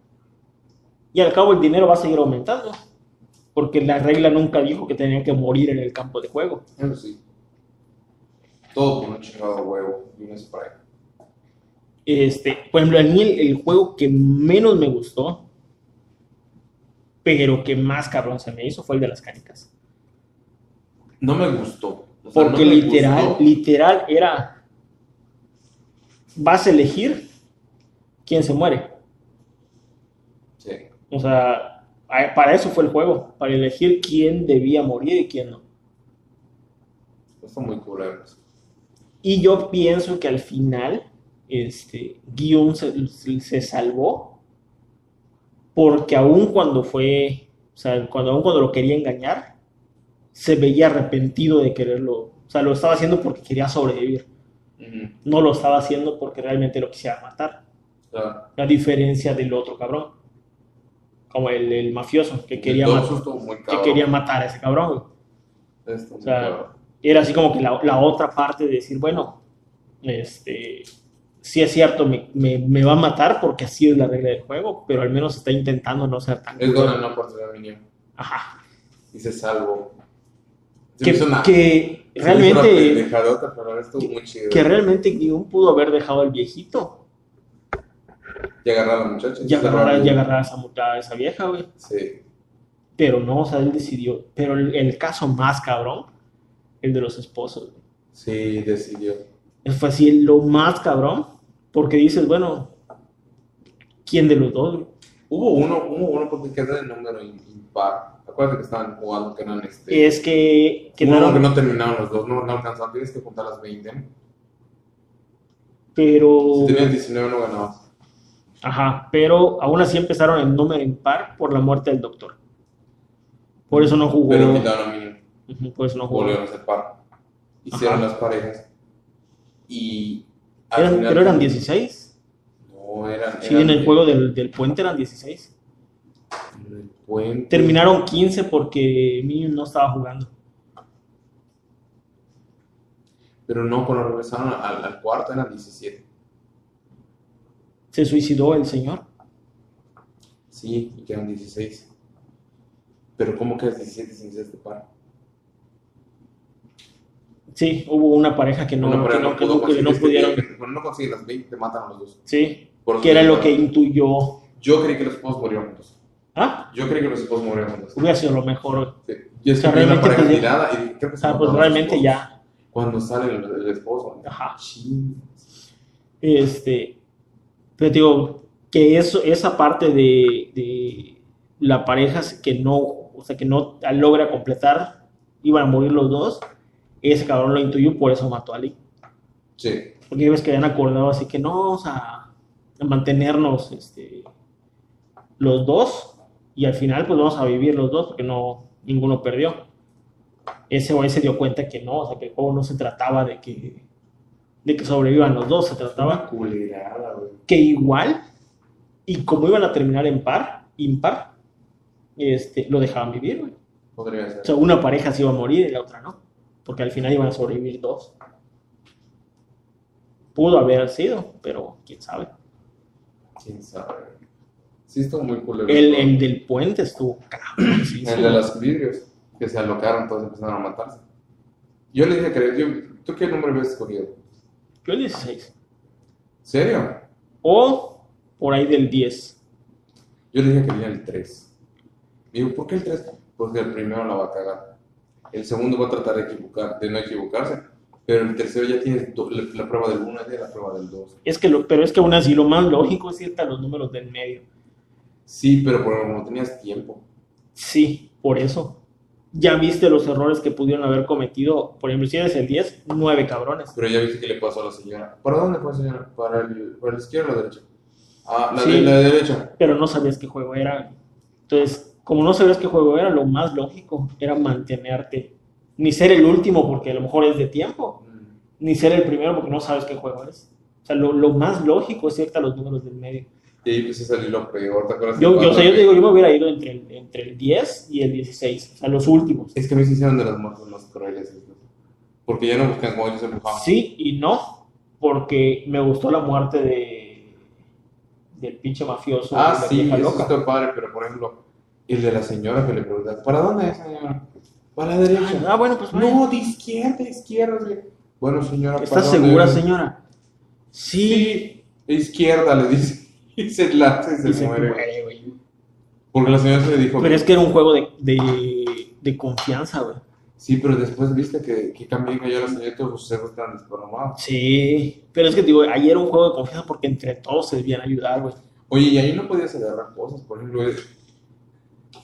Y al cabo el dinero va a seguir aumentando. Porque la regla nunca dijo que tenían que morir en el campo de juego. sí. Todo por un chingado huevo y un spray. Este, por ejemplo, a mí el, el juego que menos me gustó, pero que más cabrón se me hizo, fue el de las canicas. No me gustó. O sea, Porque no me literal, gustó. literal era, vas a elegir quién se muere. Sí. O sea, para eso fue el juego, para elegir quién debía morir y quién no. Está muy culero. Y yo pienso que al final, este, Guion se, se salvó, porque aún cuando fue, o sea, cuando, aún cuando lo quería engañar, se veía arrepentido de quererlo, o sea, lo estaba haciendo porque quería sobrevivir, no lo estaba haciendo porque realmente lo quisiera matar, Claro. la diferencia del otro cabrón, como el, el mafioso, que quería, Todo ma- eso estuvo muy que quería matar a ese cabrón. Estuvo O sea. Era así como que la, la otra parte de decir, bueno, este, sí es cierto, me, me- me va a matar porque así es la regla del juego, pero al menos está intentando no ser tan... Es por ser mínimo. Ajá. Y se salvó. Se Que, una- que se una realmente, pero estuvo muy chido. que realmente Guion pudo haber dejado al viejito Y agarrar a la muchacha. y agarrar, y agarrar a esa, a esa vieja, güey. Sí. Pero no, o sea, él decidió. Pero el, el caso más cabrón, el de los esposos, güey. Sí, decidió. Fue así lo más cabrón, porque dices, bueno, ¿quién de los dos? güey? Hubo uno, hubo uno porque quedó de número im- impar. Acuérdate que estaban jugando que eran este. Es que Hubo uno quedaron, que no terminaron los dos, no, no alcanzaron. Tienes que juntar las 20. ¿no? pero, Si tenías 19 no ganabas. ajá, pero aún así empezaron en número impar por la muerte del doctor. Por eso no jugó, Pero quitaron eso no jugó. Volvieron a ser par. Hicieron Ajá. las parejas. Y. al Eran- final- pero eran 16. No, eran. Sí, eran en el juego del, del puente eran 16. en el puente. Terminaron 15 porque Minion no estaba jugando. Pero no, cuando regresaron al, al cuarto eran 17. Se suicidó el señor. Sí, y quedan 16. Pero ¿cómo quedas 17 sin ser este par? Sí, hubo una pareja que no, Bueno, que no, que pudo no- que no este pudieron. que Cuando no consigues las 20, te matan a los dos. Sí, Por que era lo que intuyó. Yo creí que los esposos murieron juntos. Ah, Yo creí que los esposos murieron juntos. hubiera sido lo mejor. Sí. Yo es O sea, realmente, pareja tirada y creo que se sea, pues realmente ya. Cuando sale el, el esposo. Ajá. Este, pero digo, que eso, esa parte de, de la pareja que no, o sea, que no logra completar, iban a morir los dos, ese cabrón lo intuyó, por eso mató a Ali. Sí. Porque ves que habían acordado así que no, vamos a, a mantenernos este, los dos y al final pues vamos a vivir los dos porque no, ninguno perdió. Ese güey se dio cuenta que no, o sea, que el juego no se trataba de que, de que sobrevivan los dos, se trataba que igual, y como iban a terminar en par, impar, este, lo dejaban vivir, güey. Podría O sea, ser. una pareja se iba a morir y la otra no. Porque al final iban a sobrevivir dos. Pudo haber sido, pero quién sabe. Quién sabe. Sí, estuvo muy cool. El, el del puente estuvo cabrón. sí, El sí. de los vidrios, que se alocaron, todos empezaron a matarse. Yo le dije que. yo- ¿Tú qué número habías escogido? Yo el 16. ¿Serio? O por ahí del 10. Yo le dije que venía el 3. Digo, ¿por qué el 3? Porque el primero la va a cagar. El segundo va a tratar de, equivocar, de no equivocarse. Pero el tercero ya tiene la, la prueba del 1 y la prueba del 2. Es que lo, pero es que aún así lo más lógico es irte a los números del medio. Sí, pero por como tenías tiempo. Sí, por eso. Ya viste los errores que pudieron haber cometido. Por ejemplo, si eres el 10, 9 cabrones. Pero ya viste que le pasó a la señora. ¿Para dónde fue, señora? ¿Para, el, para la izquierda o la derecha? Ah, la, Sí. de, la derecha. Pero no sabías qué juego era. Entonces, como no sabías qué juego era, lo más lógico era mantenerte. Ni ser el último porque a lo mejor es de tiempo. Mm. Ni ser el primero porque no sabes qué juego es. O sea, lo, lo más lógico es irte a los números del medio. Y ahí pues salió lo peor, ¿te acuerdas? Yo, yo, o sea, yo te digo, yo me hubiera ido entre el, entre el 10 y el 16. O sea, los últimos. Es que me hicieron de las muertes más crueles. esas. Porque ya no buscan como ellos empujaban. Sí y no, porque me gustó la muerte de del pinche mafioso. Ah, de la sí, vieja eso loca. está padre, pero por ejemplo, el de la señora que le pregunta, ¿para dónde es, señora? Para la derecha. Ah, bueno, pues vaya. No, de izquierda, de izquierda. Bueno, señora, ¿Estás ¿para dónde segura, es? señora? Sí. Sí, izquierda, le dice. *laughs* Y se lanza y se, Y se muere. muere, güey. Porque la señora se le dijo. Pero es que era un juego de, de, de confianza, güey. Sí, pero después viste que, que cambió cayó la señora y todos sus cerros estaban desprogramados. Sí. Pero es que digo, ayer era un juego de confianza porque entre todos se debían ayudar, güey. Oye, y ahí no podías agarrar cosas, por ejemplo,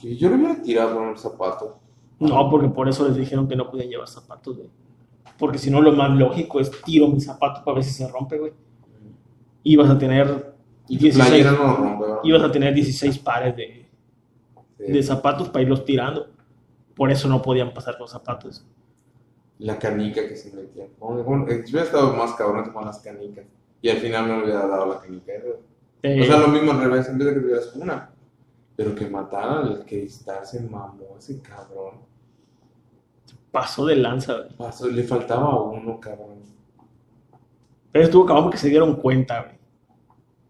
yo le hubiera tirado un zapato. No, porque por eso les dijeron que no podían llevar zapatos, güey. Porque si no, lo más lógico es tiro mi zapato para ver si se rompe, güey. Ibas a tener Y tu 16, playera no lo rompe, ibas a tener 16 pares de, Sí. de zapatos para irlos tirando. Por eso no podían pasar los zapatos. La canica que se metía. Bueno, bueno, eh, yo hubiera estado más cabrón con las canicas. Y al final no le hubiera dado la canica. Eh, O sea, lo mismo al revés, en vez de que tuvieras una. Pero que mataran al cristal se mamó ese cabrón. pasó de lanza, güey. Pasó, le faltaba uno, cabrón. Pero estuvo cabrón porque se dieron cuenta, güey.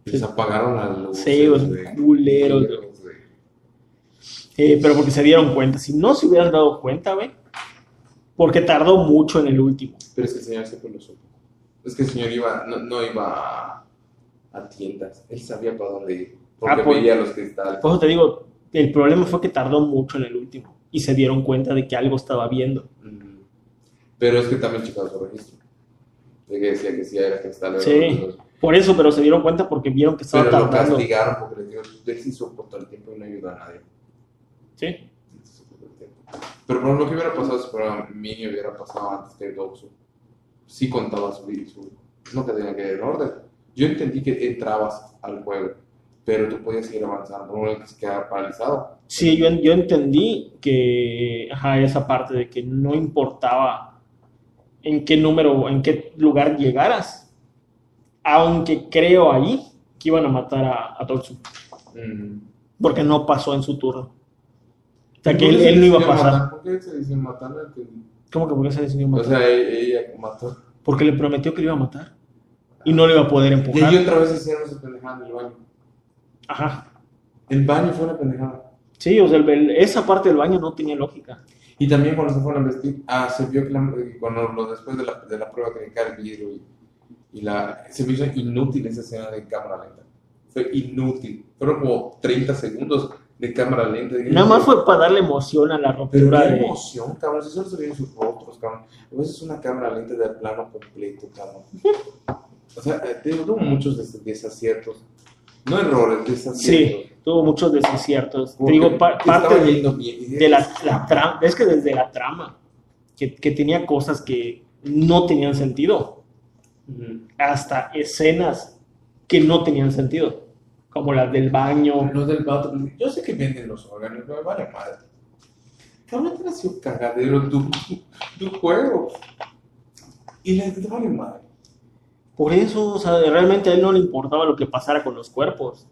Les apagaron las luces. Sí, güey. culeros, güey. Culeros, güey. Eh, pero porque se dieron cuenta. Si no se hubieran dado cuenta, güey. Porque tardó mucho en el último. Pero es que el señor siempre lo supo. Es que el señor iba, no, no iba a, a tiendas. Él sabía para dónde ir. Porque Ah, por- veía los cristales. Por eso te digo, el problema fue que tardó mucho en el último. Y se dieron cuenta de que algo estaba viendo. Pero es que también checaba su registro. De que decía que sí era cristal. Sí. Por eso, pero se dieron cuenta porque vieron que estaba Pero lo tardando. castigaron porque le dio, él sí todo el tiempo y no ayudó a nadie. Sí. El. Pero por lo que hubiera pasado si fuera Mini hubiera pasado antes que Goku. Sí contaba su su... No que tenía que ir en orden. Yo entendí que entrabas al juego, pero tú podías seguir avanzando, no que se quedaba paralizado. Sí, yo, yo entendí que, ajá, esa parte de que no importaba en qué número, en qué lugar llegaras, aunque creo ahí que iban a matar a, a Totsu, Mm. porque no pasó en su turno. O sea, que ¿Por él, él no iba a pasar. matar? ¿Por qué se decidió matar? ¿Cómo que por qué se decidió O matar? sea, e- ella mató. Porque le prometió que lo iba a matar y no le iba a poder Y empujar. ahí otra vez hicieron esa pendejada en el baño. Ajá. El baño fue una pendejada. Sí, o sea, el- el- esa parte del baño no tenía lógica. Y también cuando se fueron a vestir, ah, se vio que la- cuando lo, después de la, de la prueba que cae el vidrio y, y la, se me hizo inútil esa escena de cámara lenta. Fue inútil. Fueron como 30 segundos de cámara lenta. Nada más fue para darle emoción a la Pero ruptura de... emoción, cabrón. Si solo se veían sus rostros, cabrón. A veces una cámara lenta de plano completo, cabrón. O sea, eh, te digo, tuvo muchos des- desaciertos. No errores, desaciertos. Sí, tuvo muchos desaciertos. Te digo, pa- parte de, de la, la trama, es que desde la trama, que, que tenía cosas que no tenían sentido, hasta escenas que no tenían sentido, como las del baño. Los del vato, yo sé que venden los órganos, me vale madre. Cabrón, te nació cagadero tu, tu juego. Y le te vale madre. Por eso, o sea, realmente a él no le importaba lo que pasara con los cuerpos.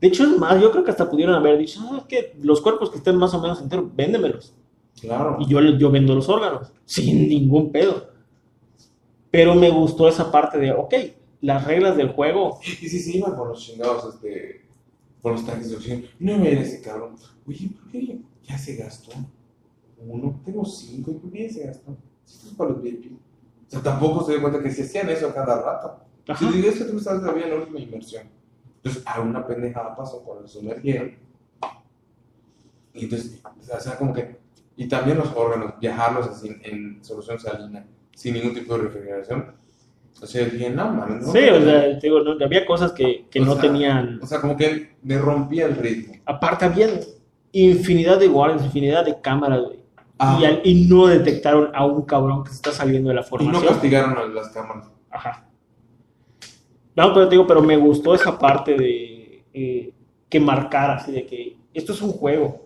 De hecho, es más, yo creo que hasta pudieron haber dicho, ah, es que los cuerpos que estén más o menos enteros, véndemelos. Claro. Y yo, yo vendo los órganos, sin ningún pedo. Pero me gustó esa parte de, ok, las reglas del juego. Y si se iban con los chingados, este, con los tanques de oxígeno, no me ese cabrón. Oye, ¿por qué ya se gastó? Uno, tengo cinco, ¿y por qué ya se gastó? Esto es para los VIP. O sea, tampoco se dio cuenta que se hacían eso cada rato. Ajá. Si dices que tú estabas todavía en la última inversión. Entonces, a una pendejada pasó cuando se sumergieron. Y entonces, o sea, como que. Y también los órganos, viajarlos así en solución salina, sin ningún tipo de refrigeración. O sea, dije, no, mames, no. Sí, o sea, digo, no, había cosas que, que no sea, tenían. O sea, como que me rompía el ritmo. Aparte, había infinidad de guardias, infinidad de cámaras, güey. Ah. Y, al- y no detectaron a un cabrón que se está saliendo de la Y no formación. castigaron a las cámaras. Ajá. No, pero te digo, pero me gustó esa parte de eh, que marcara así de que esto es un juego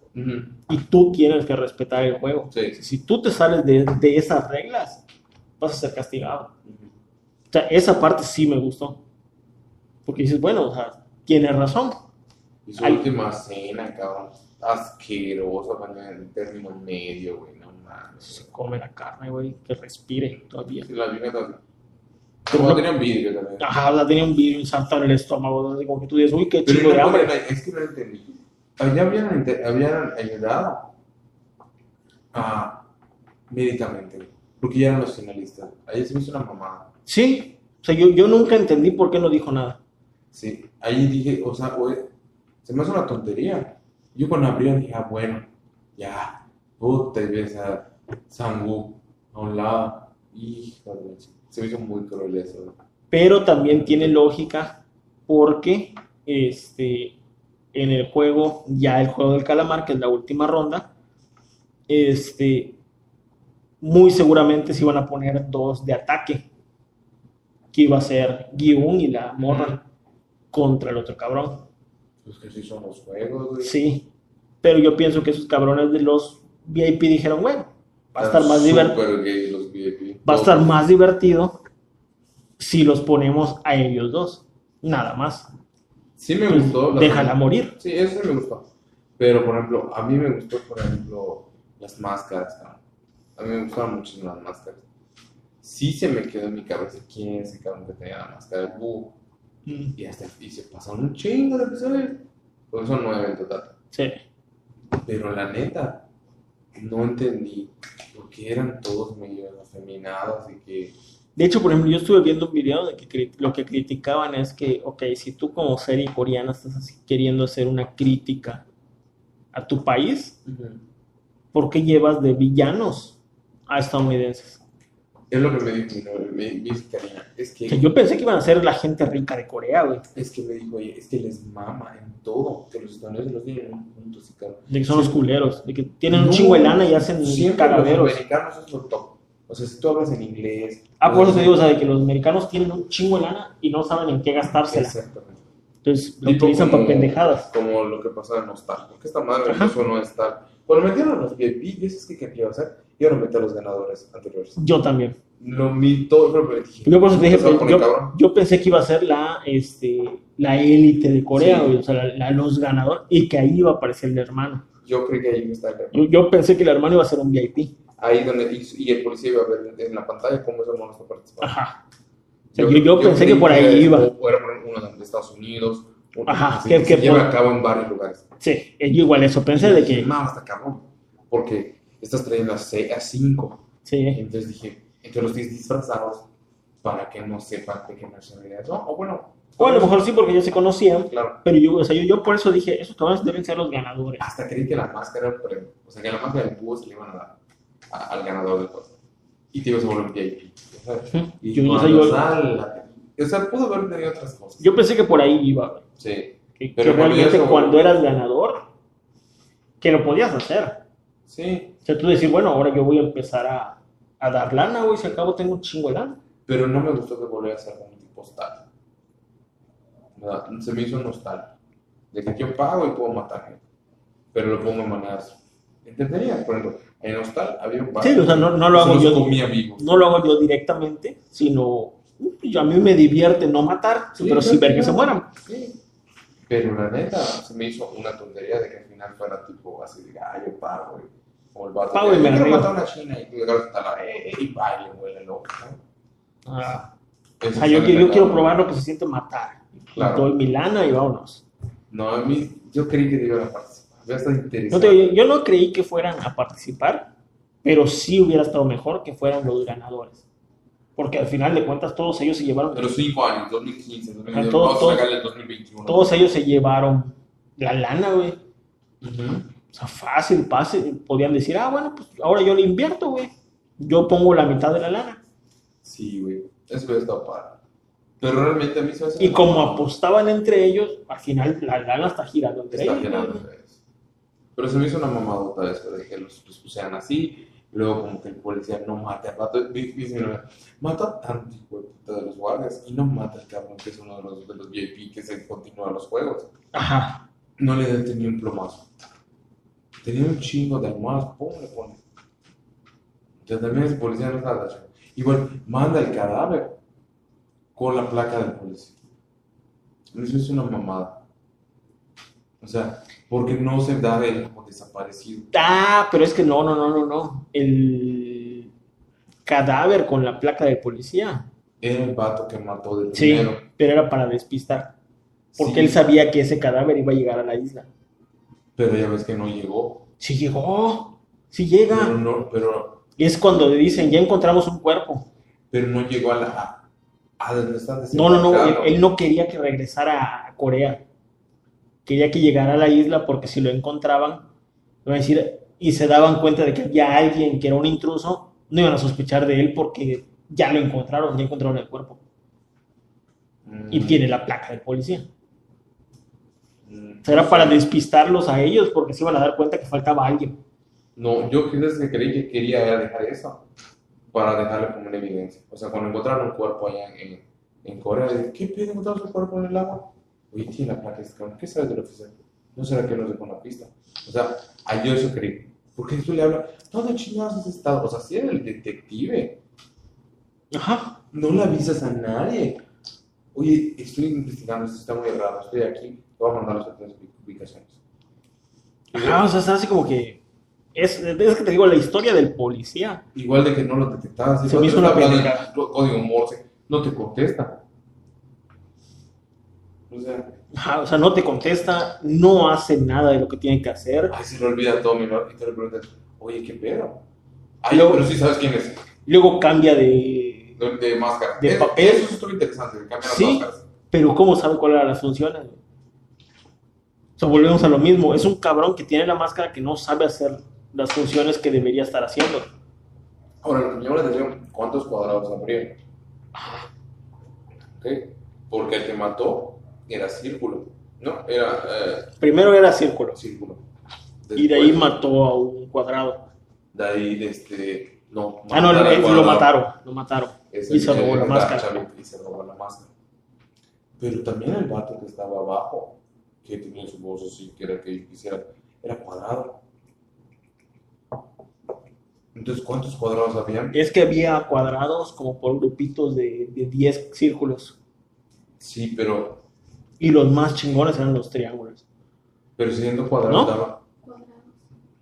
y tú tienes que respetar el juego. Sí. Si tú te sales de, de esas reglas, vas a ser castigado. O sea, esa parte sí me gustó. Porque dices, bueno, o sea, tienes razón. Y su Al- última cena, cabrón. Asqueroso, en término medio, güey. No mames. Se come la carne, güey, que respire todavía. Sí, la vi neta. Pero Como no- tenía un vídeo también. Ajá, sea, tenía un virus insertado en el estómago, ¿no? como que tú dices, uy, qué Pero chido de no es que no entendí. Allá habían, habían ayudado a médicamente, porque ya eran los finalistas. Ahí se me hizo una mamada. Sí, o sea, yo, yo nunca entendí por qué no dijo nada. Sí, ahí dije, o sea, güey, se me hace una tontería. Yo cuando abrieron dije, ah, bueno, ya, puta, y ves a Sangu a un lado. Ch- se me hizo muy cruel eso. pero también tiene lógica porque este, en el juego, ya el juego del calamar, que es la última ronda, este, muy seguramente se iban a poner dos de ataque, que iba a ser Gyun y la morra contra el otro cabrón. Pues que sí son los juegos, güey. Sí, pero yo pienso que esos cabrones de los VIP dijeron, bueno, va a estar más divertido. Va a estar más divertido si los ponemos a ellos dos. Nada más. Sí me Pues, gustó. la- déjala morir. Sí, eso me gustó. Pero, por ejemplo, a mí me gustó, por ejemplo, las máscaras. A mí me gustaron muchísimo las máscaras. Sí se me quedó en mi cabeza quién es ese cabrón que tenía la máscara de búho. Mm, Y, hasta, y se pasaron un chingo de episodios. Porque son nueve en total. Sí. Pero la neta, no entendí por qué eran todos medio afeminados y que... De hecho, por ejemplo, yo estuve viendo un video de que lo que criticaban es que, ok, si tú como serie coreana estás así queriendo hacer una crítica a tu país, ¿por qué llevas de villanos a estadounidenses? Es lo que me dijo mi Karina. Es que, sea, yo pensé que iban a ser la gente rica de Corea, güey. es que me dijo, oye, es que les mama en todo. Que los estadounidenses los tienen en un punto así, cabrón. De que son los culeros, de que tienen un No, chingo de lana y hacen Siempre los americanos es lo top. O sea, si tú hablas en inglés. Ah, por eso te o- digo, o sea, de que los americanos tienen un chingo de lana y no saben en qué gastársela. Exactamente. Entonces lo utilizan para pendejadas. Como lo que pasaba en Nostal. Porque esta madre Ajá. empezó no estar. Cuando metieron a los VIP, ¿dices que qué iba a hacer? Iban a meter a los ganadores anteriores. Yo también. Lo mi todo, pero dije. Yo por eso te dije, "Se va a pues, yo, cabrón". yo pensé que iba a ser la, este, la élite de Corea, Sí. o sea, la- la- los ganadores, y que ahí iba a aparecer el hermano. Yo creí que ahí iba a estar. Yo, yo pensé que el hermano iba a ser un VIP. Ahí donde. Y, y el policía iba a ver en la pantalla cómo ese hermano está participando. Ajá. O sea, yo, yo pensé que por ahí iba. O era uno de Estados Unidos. Ajá, que- que que se lleva por- a cabo en varios lugares. Sí, yo igual eso pensé de que. No, está cabrón. Porque estás trayendo a 5. Sí. Entonces dije, entre los 10 disfrazados, para que no sepan de qué nacionalidad son. O bueno. O a lo mejor sí, porque ya se conocían. Claro. Pero yo, o sea, yo, yo por eso dije, esos cabrones deben ser los ganadores. Hasta creí que la máscara era el premio. O sea, que la máscara del búho se le iban a dar a- al ganador del juego. Y te ibas a volver un VIP. Y Yo, o sea, cuando yo- O sea, pudo haber tenido otras cosas. yo pensé que por ahí iba. Sí. Que, Pero que realmente cuando eras ganador, que lo podías hacer. Sí. O sea, tú decir, bueno, ahora yo voy a empezar a, a dar lana, güey, si al cabo tengo un chingo de lana. Pero no me gustó que volviera a ser un tipo hostal. ¿Verdad? Se me hizo nostal. De que yo pago y puedo matar gente. Pero lo pongo en maneras entretenidas. Por ejemplo, en hostal había un Sí, o sea, no, no lo se hago yo, comía vivos. no lo hago yo directamente, sino uh, yo- a mí me divierte no matar, Sí, pero sí ver que se claro. mueran. Sí. Pero la neta, se me hizo una tontería de que al final fuera tipo así de, ay, yo pago. Como el vato. Pago y me "Yo quiero río". matar a una china y tú llegas hasta la, eh, eh, y baile, güey, el loco, ¿no? Ah, Eso o sea, yo, quiero- yo la- quiero probar lo que se siente matar. Claro. Doy mi lana y vámonos. No, a mí, yo creí que iban a participar. Ya está No interesante. yo no creí que fueran a participar, pero sí hubiera estado mejor que fueran los ganadores. Porque al final de cuentas todos ellos se llevaron, los cinco años, 2015, 2016, todo- vamos a sacarle el 2021. todos ellos se llevaron la lana, güey. Ujú. O sea, fácil, fácil. Podían decir, ah, bueno, pues ahora yo le invierto, güey. Yo pongo la mitad de la lana. Sí, güey. Eso estado padre. Pero realmente a mí se hace. Y como apostaban entre ellos, al final la lana está girando entre Está ellos. girando otra vez. Pero se me hizo una mamadota eso de que los, los pusieran así. Luego, como que el policía no mate al rato. Dice, mata a tanto hijo de los guardias y no mata al cabrón que es uno de los, de los VIP que se continúa los juegos. Ajá. No le den ni un plomazo. Tenía un chingo de almohadas, pum, le pone. Entonces también ese policía no está agachado. Igual, manda el cadáver con la placa del policía. Eso es una mamada. O sea, porque no se da de él como desaparecido. Ah, pero es que no, no, no, no, no. El cadáver con la placa del policía. Era el vato que mató del Sí, primero. pero era para despistar. Porque Sí, él sabía que ese cadáver iba a llegar a la isla. Pero ya ves que no llegó. Sí llegó, sí llega. Pero no, pero, Y es cuando dicen, ya encontramos un cuerpo. pero no llegó a la. A, donde está No, no, no, él no quería que regresara a Corea. Quería que llegara a la isla porque si lo encontraban, iban a decir, y se daban cuenta de que había alguien que era un intruso, no iban a sospechar de él porque ya lo encontraron, ya encontraron el cuerpo. Y Mm, tiene la placa del policía. mm, O sea, era para despistarlos a ellos porque se iban a dar cuenta que faltaba alguien. No, yo desde que creí que quería dejar eso para dejarle como una evidencia. O sea, cuando encontraron un cuerpo allá en, en, Corea, ¿qué pedo encontraron un cuerpo en el agua? Oye, tiene la placa, de ¿qué sabes del oficial? ¿No será que nos dejó una pista? O sea, a yo eso creí. Porque tú le hablas, ¿dónde chingados has estado? O sea, si eres el detective, Ajá. no le avisas a nadie. Oye, estoy investigando, esto está muy raro, estoy aquí, te voy a mandar las otras ubicaciones. Ajá, o sea, está así como que... Es, es que te digo, la historia del policía. Igual de que no lo detectabas. Se me hizo una en código Morse, no te contesta. O sea, Ajá, *laughs* o sea, no te contesta, no hace nada de lo que tiene que hacer. ay, se le olvida todo, mi y te le preguntas, oye, ¿qué pedo? Ay, Luego- pero sí sabes quién es, Luego cambia de... de, de máscara. De Es- papel. Eso estuvo interesante, Sí. las máscaras. Pero ¿cómo sabe cuáles eran las funciones? O sea, volvemos a lo mismo. Es un cabrón que tiene la máscara que no sabe hacer las funciones que debería estar haciendo. Ahora, lo que me llama la atención, ¿cuántos cuadrados abrieron? ¿Ok? Porque el que mató era círculo, ¿no? Era eh, Primero era círculo círculo. y de ahí Después, mató a un cuadrado. De ahí, de este, no. Ah, no, él- lo mataron, lo mataron. Y se robó la máscara. chavito Y se robó la máscara. Pero también el vato que estaba abajo, que tenía su voz así, que era que quisiera, era cuadrado. Entonces, ¿cuántos cuadrados habían? Es que había cuadrados como por grupitos de, de 10 círculos. Sí, pero, Y los más chingones eran los triángulos. pero siendo cuadrado ¿No? Cuadrados.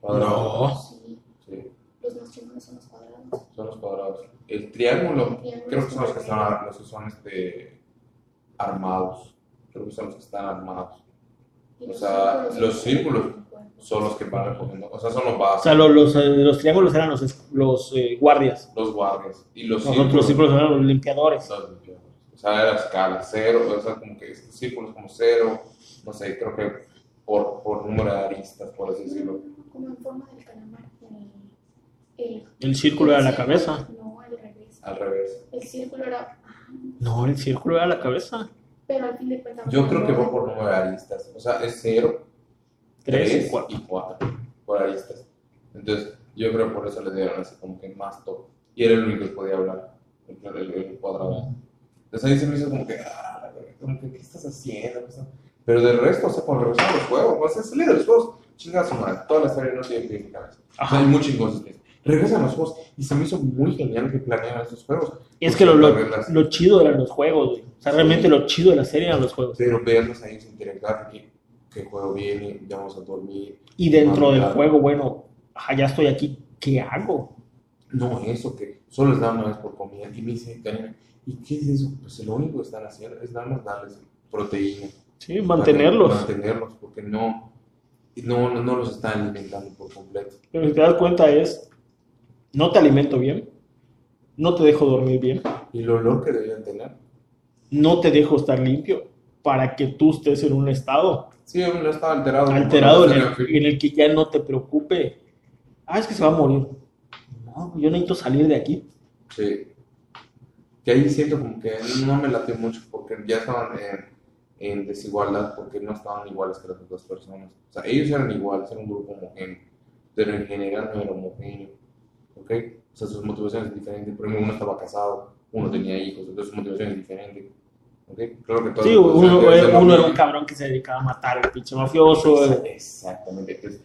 cuadrado. No. Sí, Sí, los más chingones son los cuadrados. son los cuadrados. El triángulo, El triángulo creo que son los que están, los que son este, armados. Creo que son los que están armados. O los sea, círculos los círculos. Son los que van recogiendo, o sea, son los O básicos. sea, lo- los, eh, los triángulos eran los, los eh, guardias. los guardias y los Nosotros los círculos eran los limpiadores. los limpiadores. O sea, era escala, cero, o sea, como que estos círculos como cero, no sé, creo que por, por número de aristas, por así decirlo. Como en forma del calamar. El, el, El círculo era la círculo- cabeza. No, al revés. Al revés. El círculo era. No, el círculo era la cabeza. Pero al fin de cuentas. Yo creo que va por número de aristas, o sea, es cero, Tres tres y cuatro. y cuatro por aristas. Entonces, yo creo por eso le dieron así como que más top. Y era el único que podía hablar, el, el- el cuadrado. Entonces ahí se me hizo como que, ah, como que, ¿qué estás haciendo? ¿Qué estás- Pero del resto, o sea, con a los juegos, o sea, salir de los juegos, chingados, madre, toda la historia no tiene pie ni cabeza. O sea, Ajá. hay muy chingones. regresan los juegos. Y se me hizo muy genial que planearan estos juegos. Es Por que lo, lo, lo chido eran los juegos, güey. O sea, Sí. realmente lo chido de la serie eran los juegos. Pero verlos ahí sin interactuar, que, que juego viene, ya vamos a dormir. Y dentro del juego, bueno, ajá, ya estoy aquí, ¿qué hago? No, eso que solo les dan una vez por comida. Y me dice, ¿y qué es eso? Pues lo único que están haciendo es nada más darles proteína. Sí, mantenerlos. Mantenerlos, porque no, no, no, no los están alimentando por completo. Pero si te das cuenta es, no te alimento bien, no te dejo dormir bien, Y el olor que debían tener. no te dejo estar limpio para que tú estés en un estado Sí, no estaba alterado. alterado en el, en el que ya no te preocupe. Ah, es que se va a morir. No, yo necesito salir de aquí. Sí. Que ahí siento como que no me latió mucho porque ya estaban en, en desigualdad porque no estaban iguales que las otras personas. O sea, ellos eran iguales, eran un grupo homogéneo, pero en general no era homogéneo. ¿Ok? O sea, sus motivaciones diferentes. Por ejemplo, uno estaba casado, uno tenía hijos, entonces su motivación es diferente. ¿Ok? Claro que Sí, los uno, motivaciones era un cabrón que se dedicaba a matar al pinche mafioso. Exa- Exactamente.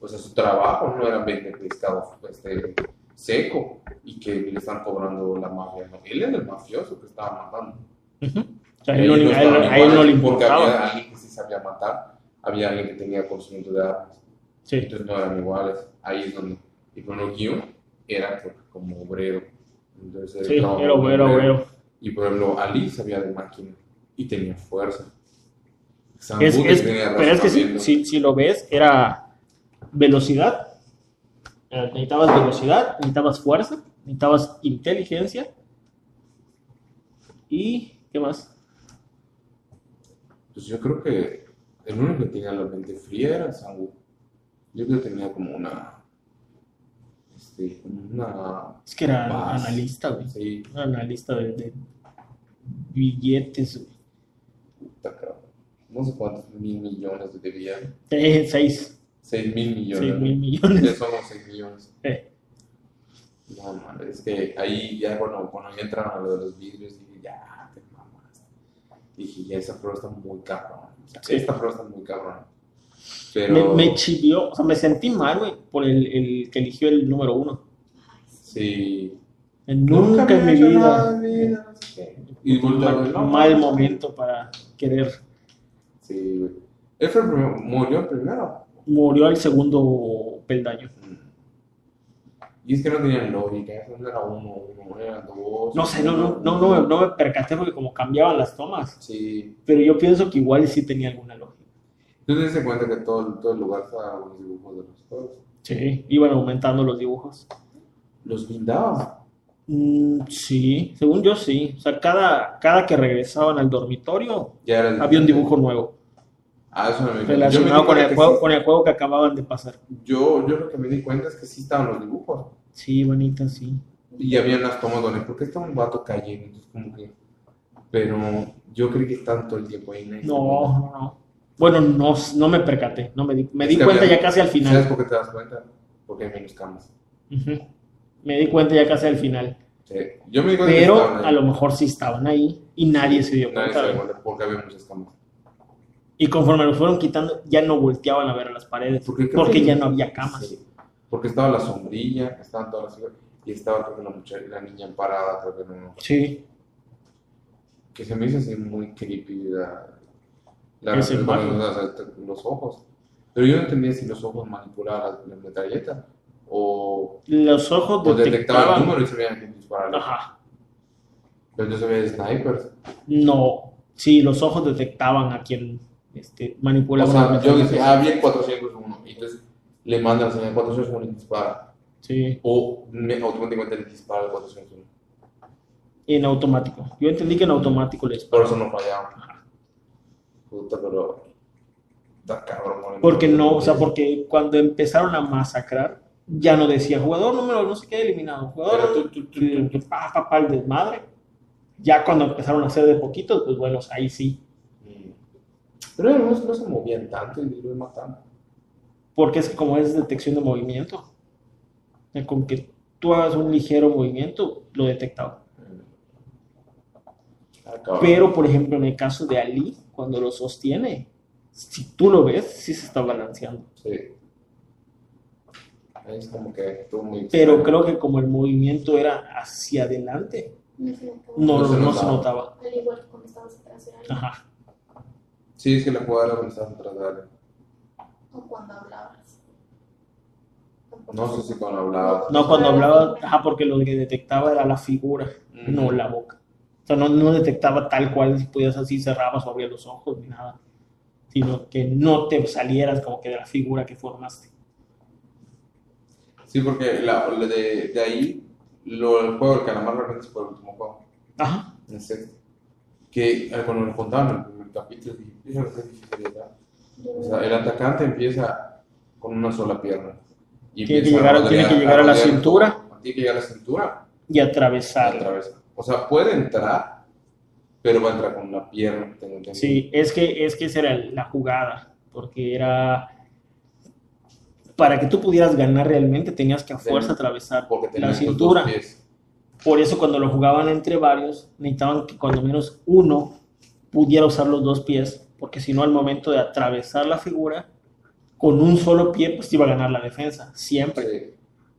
O sea, su trabajo no era vender pescado este, seco y que le están cobrando la mafia. Él era el mafioso que estaba matando. Ujú. O sea, él no, él- estaban a él no le iguales, Porque importaba. había alguien que sí sabía matar, había alguien que tenía conocimiento de armas. Sí. Entonces no eran iguales. Ahí es donde. Y el guion era como obrero. Entonces, Sí, no, era bueno, bueno. Y por ejemplo, Ali sabía de máquina y tenía fuerza. Es, es- tenía pero es que si, si, si lo ves, era velocidad. Eh, Necesitabas velocidad, necesitabas fuerza, necesitabas inteligencia. ¿Y qué más? Pues yo creo que el único que tenía la mente fría era Sangu. Yo creo que tenía como una. Este, como una. Es que era Base. analista, güey. Sí, Era analista de, de billetes, güey. No sé cuántos mil millones de debía. Eh, seis, Seis mil millones. seis mil Ya millones. somos seis millones. Eh, No, man, es que ahí ya cuando, cuando ya entraron a lo de los vidrios, dije, ya, te mamas. Dije, ya esa prueba está muy cabrón. O sea, Sí. Esta prueba está muy cabrón. Pero. me, me chivió, o sea, me sentí mal, güey, por el, el que eligió el número uno. Sí. Nunca, me en mi vida. vida. Y a ver, no, mal momento para querer. Sí, güey. Él fue el primero, murió primero. Murió al segundo peldaño. Y es que no tenían lógica, no era uno, uno, era dos. No sé, no, no, no, no, me- no me percaté porque como cambiaban las tomas. Sí. Pero yo pienso que igual sí tenía alguna lógica. Te das cuenta que todo, todo el lugar estaba con los dibujos de los juegos. Sí, iban aumentando los dibujos. Los guindaban. Mm, sí, según yo sí. O sea, cada, cada que regresaban al dormitorio Ya había un dibujo nuevo Ah, eso me relacionado me con el juego, que con el juego que acababan de pasar. Yo, yo lo que me di cuenta es que sí estaban los dibujos. Sí, bonita, sí. Y había unas tomas donde, ¿por qué está un vato cayendo? Entonces, como que. Pero yo creí que estaban todo el tiempo ahí. No, no, no. Bueno, no, no me percaté. No me di, me di cuenta había- ya casi al ¿Sabes final. por qué te das cuenta? Porque hay menos camas. Me di cuenta ya casi al final. Sí. Yo me di cuenta Pero a lo mejor sí estaban ahí y nadie se dio Nadie cuenta. se dio cuenta porque había muchas camas. Y conforme los fueron quitando, ya no volteaban a ver a las paredes. Porque creo Porque que- ya no había camas. Sí. Porque estaba la sombrilla, estaban todas las y estaba creo que la muchacha, la niña parada, creo que no. Sí. Que se me hizo así muy creepy la, la sea, los ojos. Pero yo no entendía si los ojos manipulaban la, metralleta o, Los ojos o detectaban el número y se veían que dispararle. Ajá. Pero yo se veía snipers. No. Sí, los ojos detectaban a quien este, O manipulaba sea, yo decía, ah, bien 401. Y entonces le mandan la señal 401 y dispara. Sí, O me- automáticamente le dispara el 401. en automático. Yo entendí que en automático les Por eso no fallaban. Puta, pero. Está cabrón. ¿no? Porque no, o sea, porque cuando empezaron a masacrar, ya no decía jugador número no sé qué eliminado, jugador tú- tú- tú- pa, pa, pa, el desmadre. Ya cuando empezaron a hacer de poquitos, pues bueno, ahí sí. Mm. Pero no, no se movían tanto y lo mataban. Porque es como es detección de movimiento, con que tú hagas un ligero movimiento, lo detectaba. Ah, cabrón. Pero, por ejemplo, en el caso de Ali, cuando lo sostiene, si tú lo ves, sí se está balanceando. Sí. Es como que estuvo muy Pero extraño. creo que como el movimiento era hacia adelante, No se notaba. no, No se no se notaba. notaba. Al igual que cuando estabas atrás era Ajá. Sí, es que la jugada era pensada atrás de. O cuando hablabas. No sé si cuando hablabas. No, cuando la hablaba, ajá, porque lo que detectaba era la figura, Ujú. no la boca. O sea, no, no detectaba tal cual si podías así cerrabas o abrías los ojos ni nada, sino que no te salieras como que de la figura que formaste. Sí, porque la, la de, de ahí, lo, el juego del calamar realmente fue el último juego. Ajá. En sexto. Que eh, cuando me contaban en el primer capítulo, dije. O sea, el atacante empieza con una sola pierna. Y Tiene que llegar a- tiene que llegar a la cintura. Tiene que llegar a la cintura Y atravesar. O sea, puede entrar, pero va a entrar con una pierna. tengo. Sí, es que, es que esa era la jugada, porque era... Para que tú pudieras ganar realmente tenías que a fuerza atravesar la cintura. pies. Por eso cuando lo jugaban entre varios, necesitaban que cuando menos uno pudiera usar los dos pies, porque si no al momento de atravesar la figura, con un solo pie, pues iba a ganar la defensa, siempre. Sí,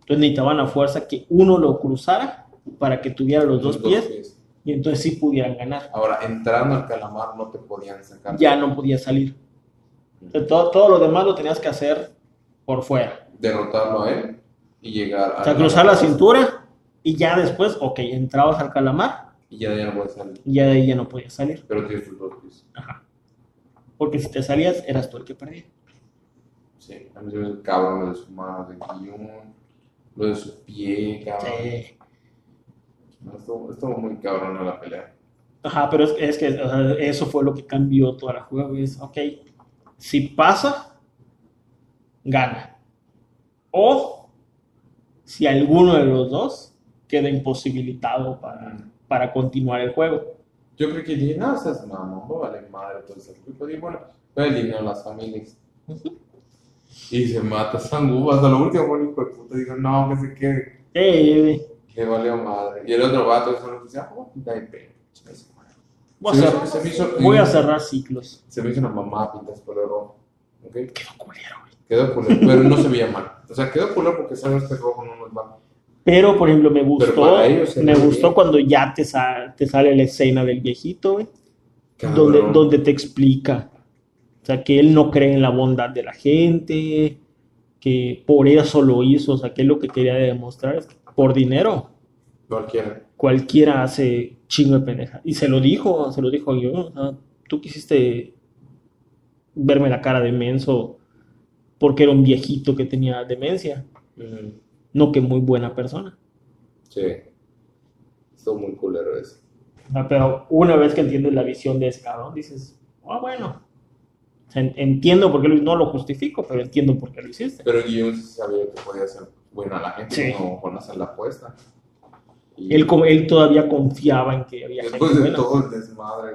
Entonces necesitaban a fuerza que uno lo cruzara para que tuviera los dos pies y entonces sí pudieran ganar. Ahora, entrando al calamar no te podían sacar. Ya no podía salir. Entonces, todo, todo lo demás lo tenías que hacer por fuera. Derrotarlo a él y llegar a. O sea, cruzar la cintura y ya después, ok, entrabas al calamar Y ya, ya no puedes salir. y ya de ahí ya no podías salir. Pero tienes tus dos pies. Ajá. Porque si te salías, eras tú el que perdía. Sí, a mí se me cabrón lo de su mano de guion, lo de su pie, cabrón. Sí. No, estuvo, estuvo muy cabrón la pelea. Ajá, pero es, es que o sea, eso fue lo que cambió toda la jugada. Es, ok, si pasa, gana. O si alguno de los dos queda imposibilitado para, para continuar el juego. Yo creo que dije, no, seas mamón, no vale madre todo ese grupo. Y bueno, el dinero a las familias. Y se mata Sangu, hasta lo último, bueno, hijo de puta, digo, no, que se quede, le valió madre. Y el otro vato, eso decía, oh, da pena. voy, a Se me cerrar, hizo- se me hizo- voy a cerrar ciclos. Se me hizo una mamá pintas por el rojo. ¿Ok? Quedó culero, güey. Quedó culero, pero no se veía mal. O sea, quedó culero porque sabes que el rojo no nos va. Pero, por ejemplo, me gustó, ellos me gustó bien. cuando ya te, sa- te sale la escena del viejito, güey. Donde, donde te explica, o sea, que él no cree en la bondad de la gente, que por eso lo hizo, o sea, que lo que quería demostrar es que por dinero Cualquiera. cualquiera hace chingo de pendeja. Y se lo dijo, se lo dijo yo, tú quisiste verme la cara de menso porque era un viejito que tenía demencia. No que muy buena persona. Sí. Estuvo muy culero eso. Sea, Pero una vez que entiendes la visión de ese cabrón, dices, ah, bueno, entiendo por qué lo, no lo justifico, pero entiendo por qué lo hiciste. Pero sí sabía que podía ser bueno a la gente, Sí. como con hacer la apuesta. Y Él, todavía confiaba en que había después gente de buena. todo el desmadre.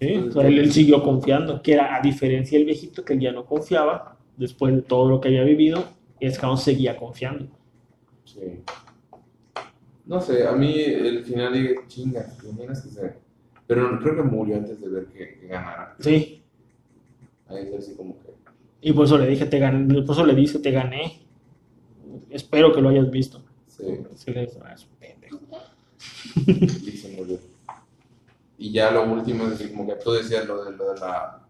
Sí, sea, él, él siguió confiando, que era a diferencia del viejito que él ya no confiaba, después de todo lo que había vivido, es que aún seguía confiando. Sí. No sé, a mí el final dije, chinga, ¿te imaginas que se... Pero creo que murió antes de ver que, que ganara. Sí, Ahí es así como que... y por eso le dije, te gané, por eso le dice, te gané. Espero que lo hayas visto. Sí, Sí, le dice, "Ah, es un pendejo". *laughs* y se murió. Y ya lo último es como que tú decías lo de, lo de la...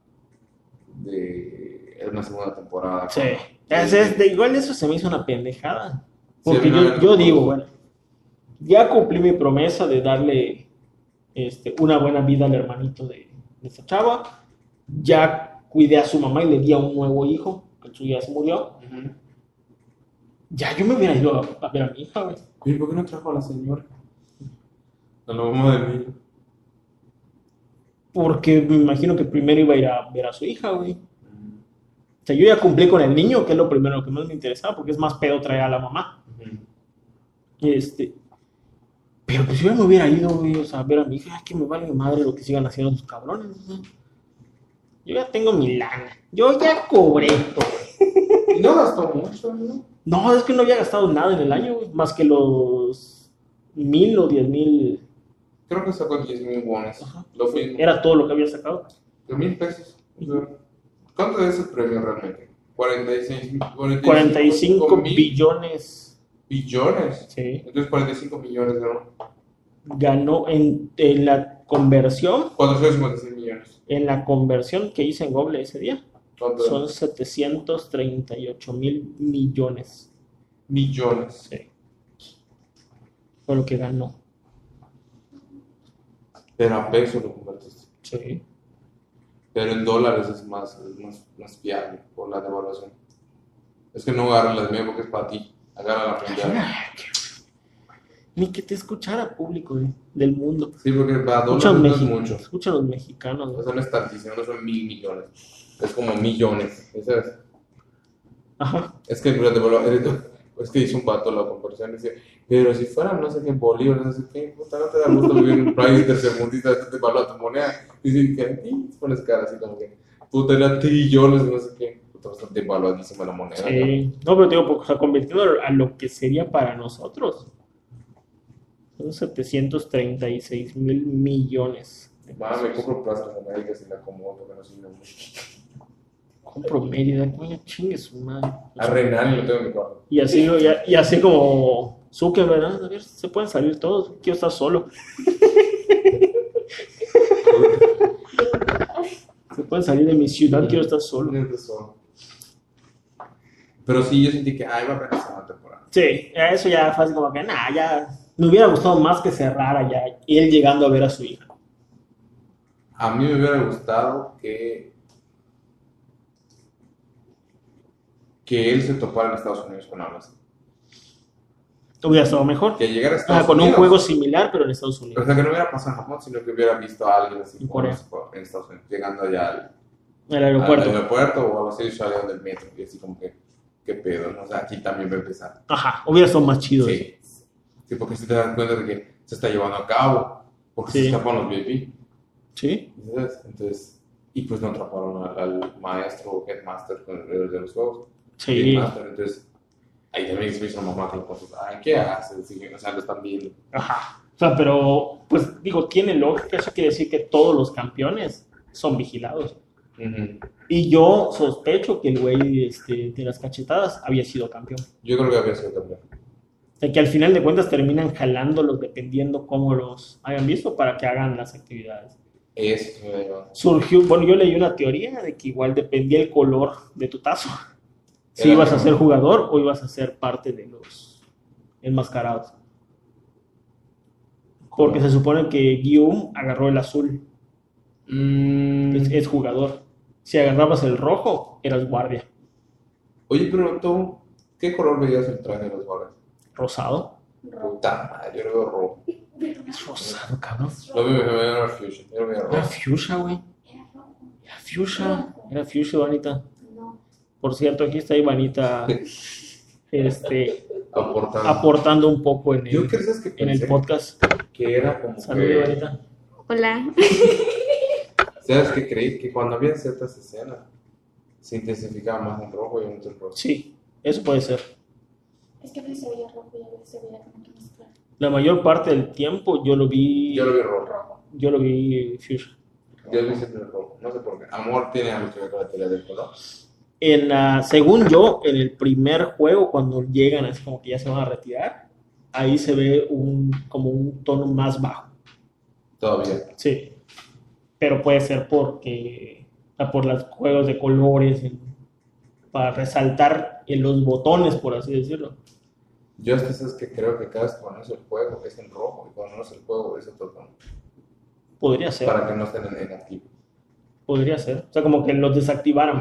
de una segunda temporada. Sí, es, es de, igual eso se me hizo una pendejada. Porque Sí, yo, digo, bueno, ya cumplí mi promesa de darle este, una buena vida al hermanito de, de esta chava. Ya cuidé a su mamá y le di a un nuevo hijo, que el suyo ya se murió. Ya yo me hubiera ido a, a ver a mi hija, güey. ¿Y por qué no trajo a la señora? A la mamá del niño. Porque me imagino que primero iba a ir a ver a su hija, güey. O sea, yo ya cumplí con el niño, que es lo primero que más me interesaba, porque es más pedo traer a la mamá. Este, pero pues yo ya me hubiera ido, güey, o sea, a ver a mi hija, "Ay, que me vale madre lo que sigan haciendo sus cabrones. ¿no? Yo ya tengo mi lana, yo ya cobré todo. *laughs* Y no gastó mucho, ¿no? No, es que no había gastado nada en el año, güey, más que los mil o diez mil, Creo que sacó 10 mil wones. Ajá. Lo mismo. era todo lo que había sacado. De mil pesos. ¿Cuánto es el premio realmente? 46, 45 mil billones. billones. Sí. Entonces 45 millones ganó. Ganó en, en la conversión, 456 millones. en la conversión que hice en Google ese día, ¿Cuánto? son 738 mil millones. Millones. Sí. Fue lo que ganó. Pero a peso lo convertiste. Sí. Pero en dólares es más, es más, más fiable por la devaluación. Es que no agarran las mías porque es para ti. Agarra la mundial. Ni que te escuchara público güey, del mundo. Sí, porque para dólares es mucho. escucha a los mexicanos. No es tantísimo, no son mil millones. Es como millones. ¿Sabes? Ajá. Es que. *laughs* Es que hizo un vato la y dice, pero si fuera no sé qué bolívares, no sé qué, puta, no te da gusto vivir en un país tercermundista, esto te valúa tu moneda. Y dice que "Sí", pones cara así como que, puta, era trillones, no sé qué. Puta, bastante devaluadísima la moneda. Sí. No, pero te digo, porque, o sea, convirtiendo a lo que sería para nosotros. Son 736 mil millones. de Va, me compro plazas Américas y la acomodo porque no sirve mucho. Compro Mérida, coño, chingue su madre. A Renal lo tengo en mi cuarto. Y así, y así como Zucker, ¿verdad? A ver, se pueden salir todos. Quiero estar solo. Se pueden salir de mi ciudad, quiero estar solo. Pero sí, yo sentí que, ay, va a apenas una temporada. Sí, eso ya fue así como que, nah, ya. Me hubiera gustado más que cerrara ya. Él llegando a ver a su hija. A mí me hubiera gustado que que él se topara en Estados Unidos con algo así. Hubiera estado mejor. Que llegara a Estados Ah, con un juego similar, pero en Estados O Unidos. sea, que no hubiera pasado en Japón, sino que hubiera visto a alguien así En Estados Unidos, llegando allá al, el al aeropuerto. aeropuerto o algo así, saliendo del metro. Y así como que, qué pedo, ¿no? O sea, aquí también va a empezar. Ajá, hubiera estado más chido. eso. Sí. Sí, porque si te das cuenta de que se está llevando a cabo, porque se Sí. escapan los VIP. Sí. ¿sabes? Entonces, y pues no atraparon al, al maestro o headmaster de los juegos. Sí. Headmaster, entonces, ahí también se me hizo mamá con cosas. Ay, ¿qué haces? Sí, o sea, lo están viendo. Ajá. O sea, pero, pues digo, tiene lógica. Eso quiere decir que todos los campeones son vigilados. Ujú. Y yo sospecho que el güey este, de las cachetadas había sido campeón. Yo creo que había sido campeón. O sea, que al final de cuentas terminan jalándolos dependiendo cómo los hayan visto para que hagan las actividades. Eso. Surgió, bueno, yo leí una teoría de que igual dependía el color de tu tazo. Si ibas a ser jugador o ibas a ser parte de los enmascarados. Porque se supone que Guillaume agarró el azul, Mm, es, es jugador. Si agarrabas el rojo, eras guardia. Oye, pero tú, ¿qué color veías el traje de los guardias? Rosado. Puta madre, yo lo veo rojo. Es rosado, cabrón. Veo, me veo era veo Era fuchsia, güey. Era fuchsia. Era fuchsia, Ivanita. Por cierto, aquí está Ivanita *laughs* este, Aportando. aportando un poco en el, que en el podcast. que era como Salud, que... Ivanita. Hola. *laughs* ¿Sabes qué creí? Que cuando había ciertas escenas se intensificaba más en rojo y en otro rojo. Sí, eso puede ser. Es que a veces se veía rojo y a veces se veía como que más claro. La mayor parte del tiempo yo lo vi, Yo lo vi rojo. Rojo. yo lo vi fuchsia. Yo lo vi siempre rojo. No sé por qué. Amor tiene algo que ver con la teoría del color. En la, según yo, en el primer juego, cuando llegan así como que ya se van a retirar, ahí se ve un, como un tono más bajo. Todavía. Sí. Pero puede ser porque, por los juegos de colores, para resaltar en los botones, por así decirlo. Yo hasta sabes que creo que cada vez que pones el juego es en rojo y cuando no es el juego es otro tono. Podría ser, Para que no estén en, activo. podría ser. O sea, como que los. Nos desactivaron.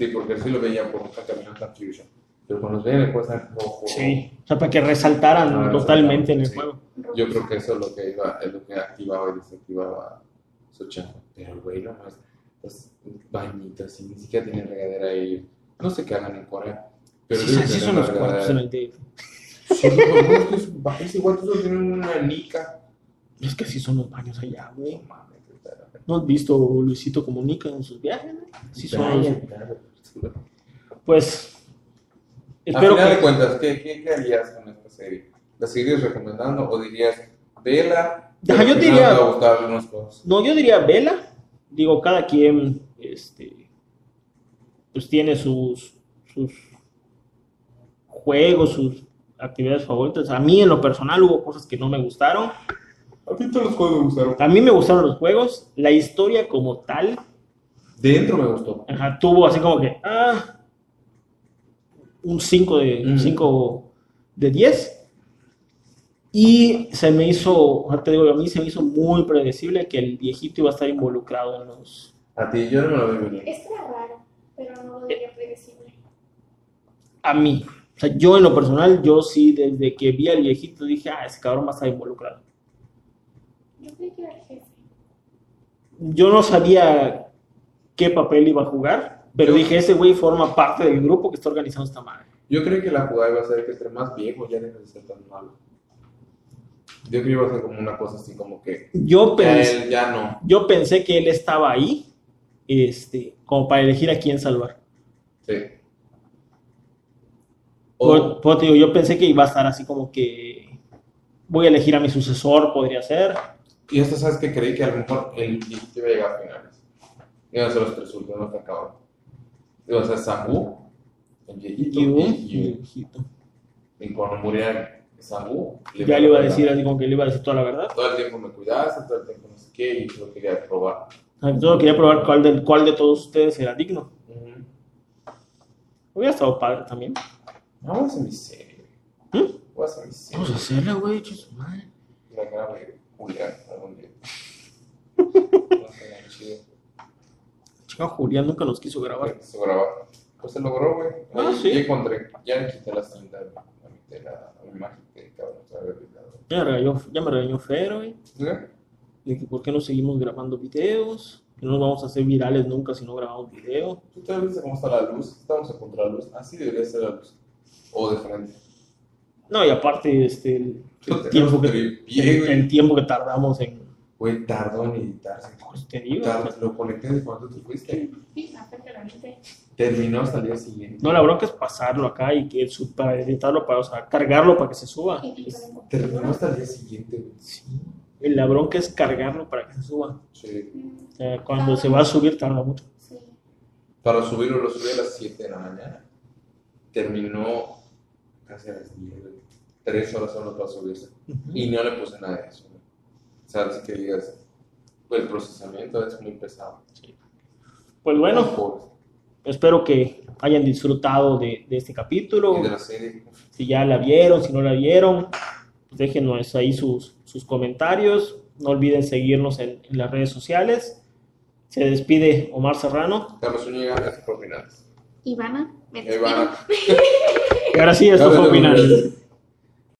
Sí, porque sí lo veía por mucha camioneta Fusion. Pero cuando los veía le pueden en rojo. Sí. O sea, para que resaltaran Ah, totalmente en el sí. juego. Yo creo que eso es lo que iba, es lo que activaba y desactivaba su chamba. Pero el güey nomás, las bañitas y ni siquiera tiene regadera ahí. No sé qué hagan en Corea. Pero Sí, así son los cuartos en el DF. Es igual, todos tienen una nica. Es que así son los baños allá, güey. No mames, está la- ¿No has visto Luisito Comunica en sus viajes? Sí son Pues, A espero final de que... cuentas, ¿qué, qué, qué harías con esta serie? ¿La seguirías recomendando o dirías, vela? Ajá, yo final diría- te va a gustar algunas cosas. No, yo diría vela. Digo, cada quien, este... pues tiene sus, sus juegos, sus actividades favoritas. A mí en lo personal hubo cosas que no me gustaron. A ti todos los juegos me gustaron. A mí me gustaron los juegos, la historia como tal, Dentro me gustó. ajá, tuvo así como que, ah, un 5 de, Mm. 5 de 10. Y se me hizo, te digo, a mí se me hizo muy predecible que el viejito iba a estar involucrado en los... A ti yo no me lo vi venir. Estaba raro, pero no lo diría predecible. A mí. O sea, yo en lo personal, yo sí, desde que vi al viejito dije, ah, ese cabrón va a estar involucrado. Yo creí que era el jefe. Yo no sabía qué papel iba a jugar, pero Yo- dije, ese güey forma parte del grupo que está organizando esta madre. Yo creí que la jugada iba a ser que entre más viejo ya deja de ser tan malo. Yo creí que iba a ser como una cosa así como que Yo ya pensé, él ya no. yo pensé que él estaba ahí, este, como para elegir a quién salvar. Sí. O, por- digo, yo pensé que iba a estar así como que voy a elegir a mi sucesor, podría ser. y esto sabes que creí que a lo mejor el viejito iba a llegar a finales. Iban a ser los tres últimos que acabaron. Iba a ser Samu, el viejito Y, viejito. y cuando muriera Samu, Ya le iba a decir así como que le iba a decir toda la verdad. Todo el tiempo me cuidaste, todo el tiempo no sé qué, y yo quería probar. Solo quería probar cuál de, cuál de todos ustedes era digno. Hubiera estado padre también. No, voy a hacer mi serie. ¿Mm? Voy a hacer mi serie. Vamos a hacerla, güey. chis, madre. La grave Julián algún día. No sé, chido. Chica Julián nunca nos quiso grabar. Pues se logró, güey. Ah, sí. Ya encontré. Ya le quité las cintas a mi tela, a mi cabrón. Ya me regañó, ya me regañó Fer, güey. ¿Sí? De que por qué no seguimos grabando videos. Que no nos vamos a hacer virales nunca si no grabamos video. ¿Tú te viste cómo está la luz? Estamos a contra la luz. Así debería ser la luz. O de frente. No, y aparte, este, el, tiempo, que, ves bien, el, el tiempo que tardamos en. Güey, tardó en editarse. Pues te digo. Tardó- Lo conecté de cuando tú fuiste. Sí, gente. Terminó hasta el día siguiente. No, la bronca es pasarlo acá y que para editarlo, para, o sea, cargarlo para que se suba. Es- Terminó hasta el día siguiente, güey. sí. La bronca es cargarlo para que se suba. Sí. O sea, cuando se va a subir tarda mucho. Sí. Para subirlo, lo subí a las 7 de la mañana. Terminó casi a las 10, güey. Tres horas solo para subirse. Y no le puse nada de eso, sea, así que digas, el procesamiento es muy pesado. Pues bueno, espero que hayan disfrutado de, de este capítulo. Y de la serie, Si ya la vieron, si no la vieron, pues déjenos ahí sus, sus comentarios. No olviden seguirnos en, en las redes sociales. Se despide Omar Serrano. Carlos Zúñiga, gracias por finales. Ivana, me Ahí van. Y ahora sí, esto fue Carlos final. Zúñiga.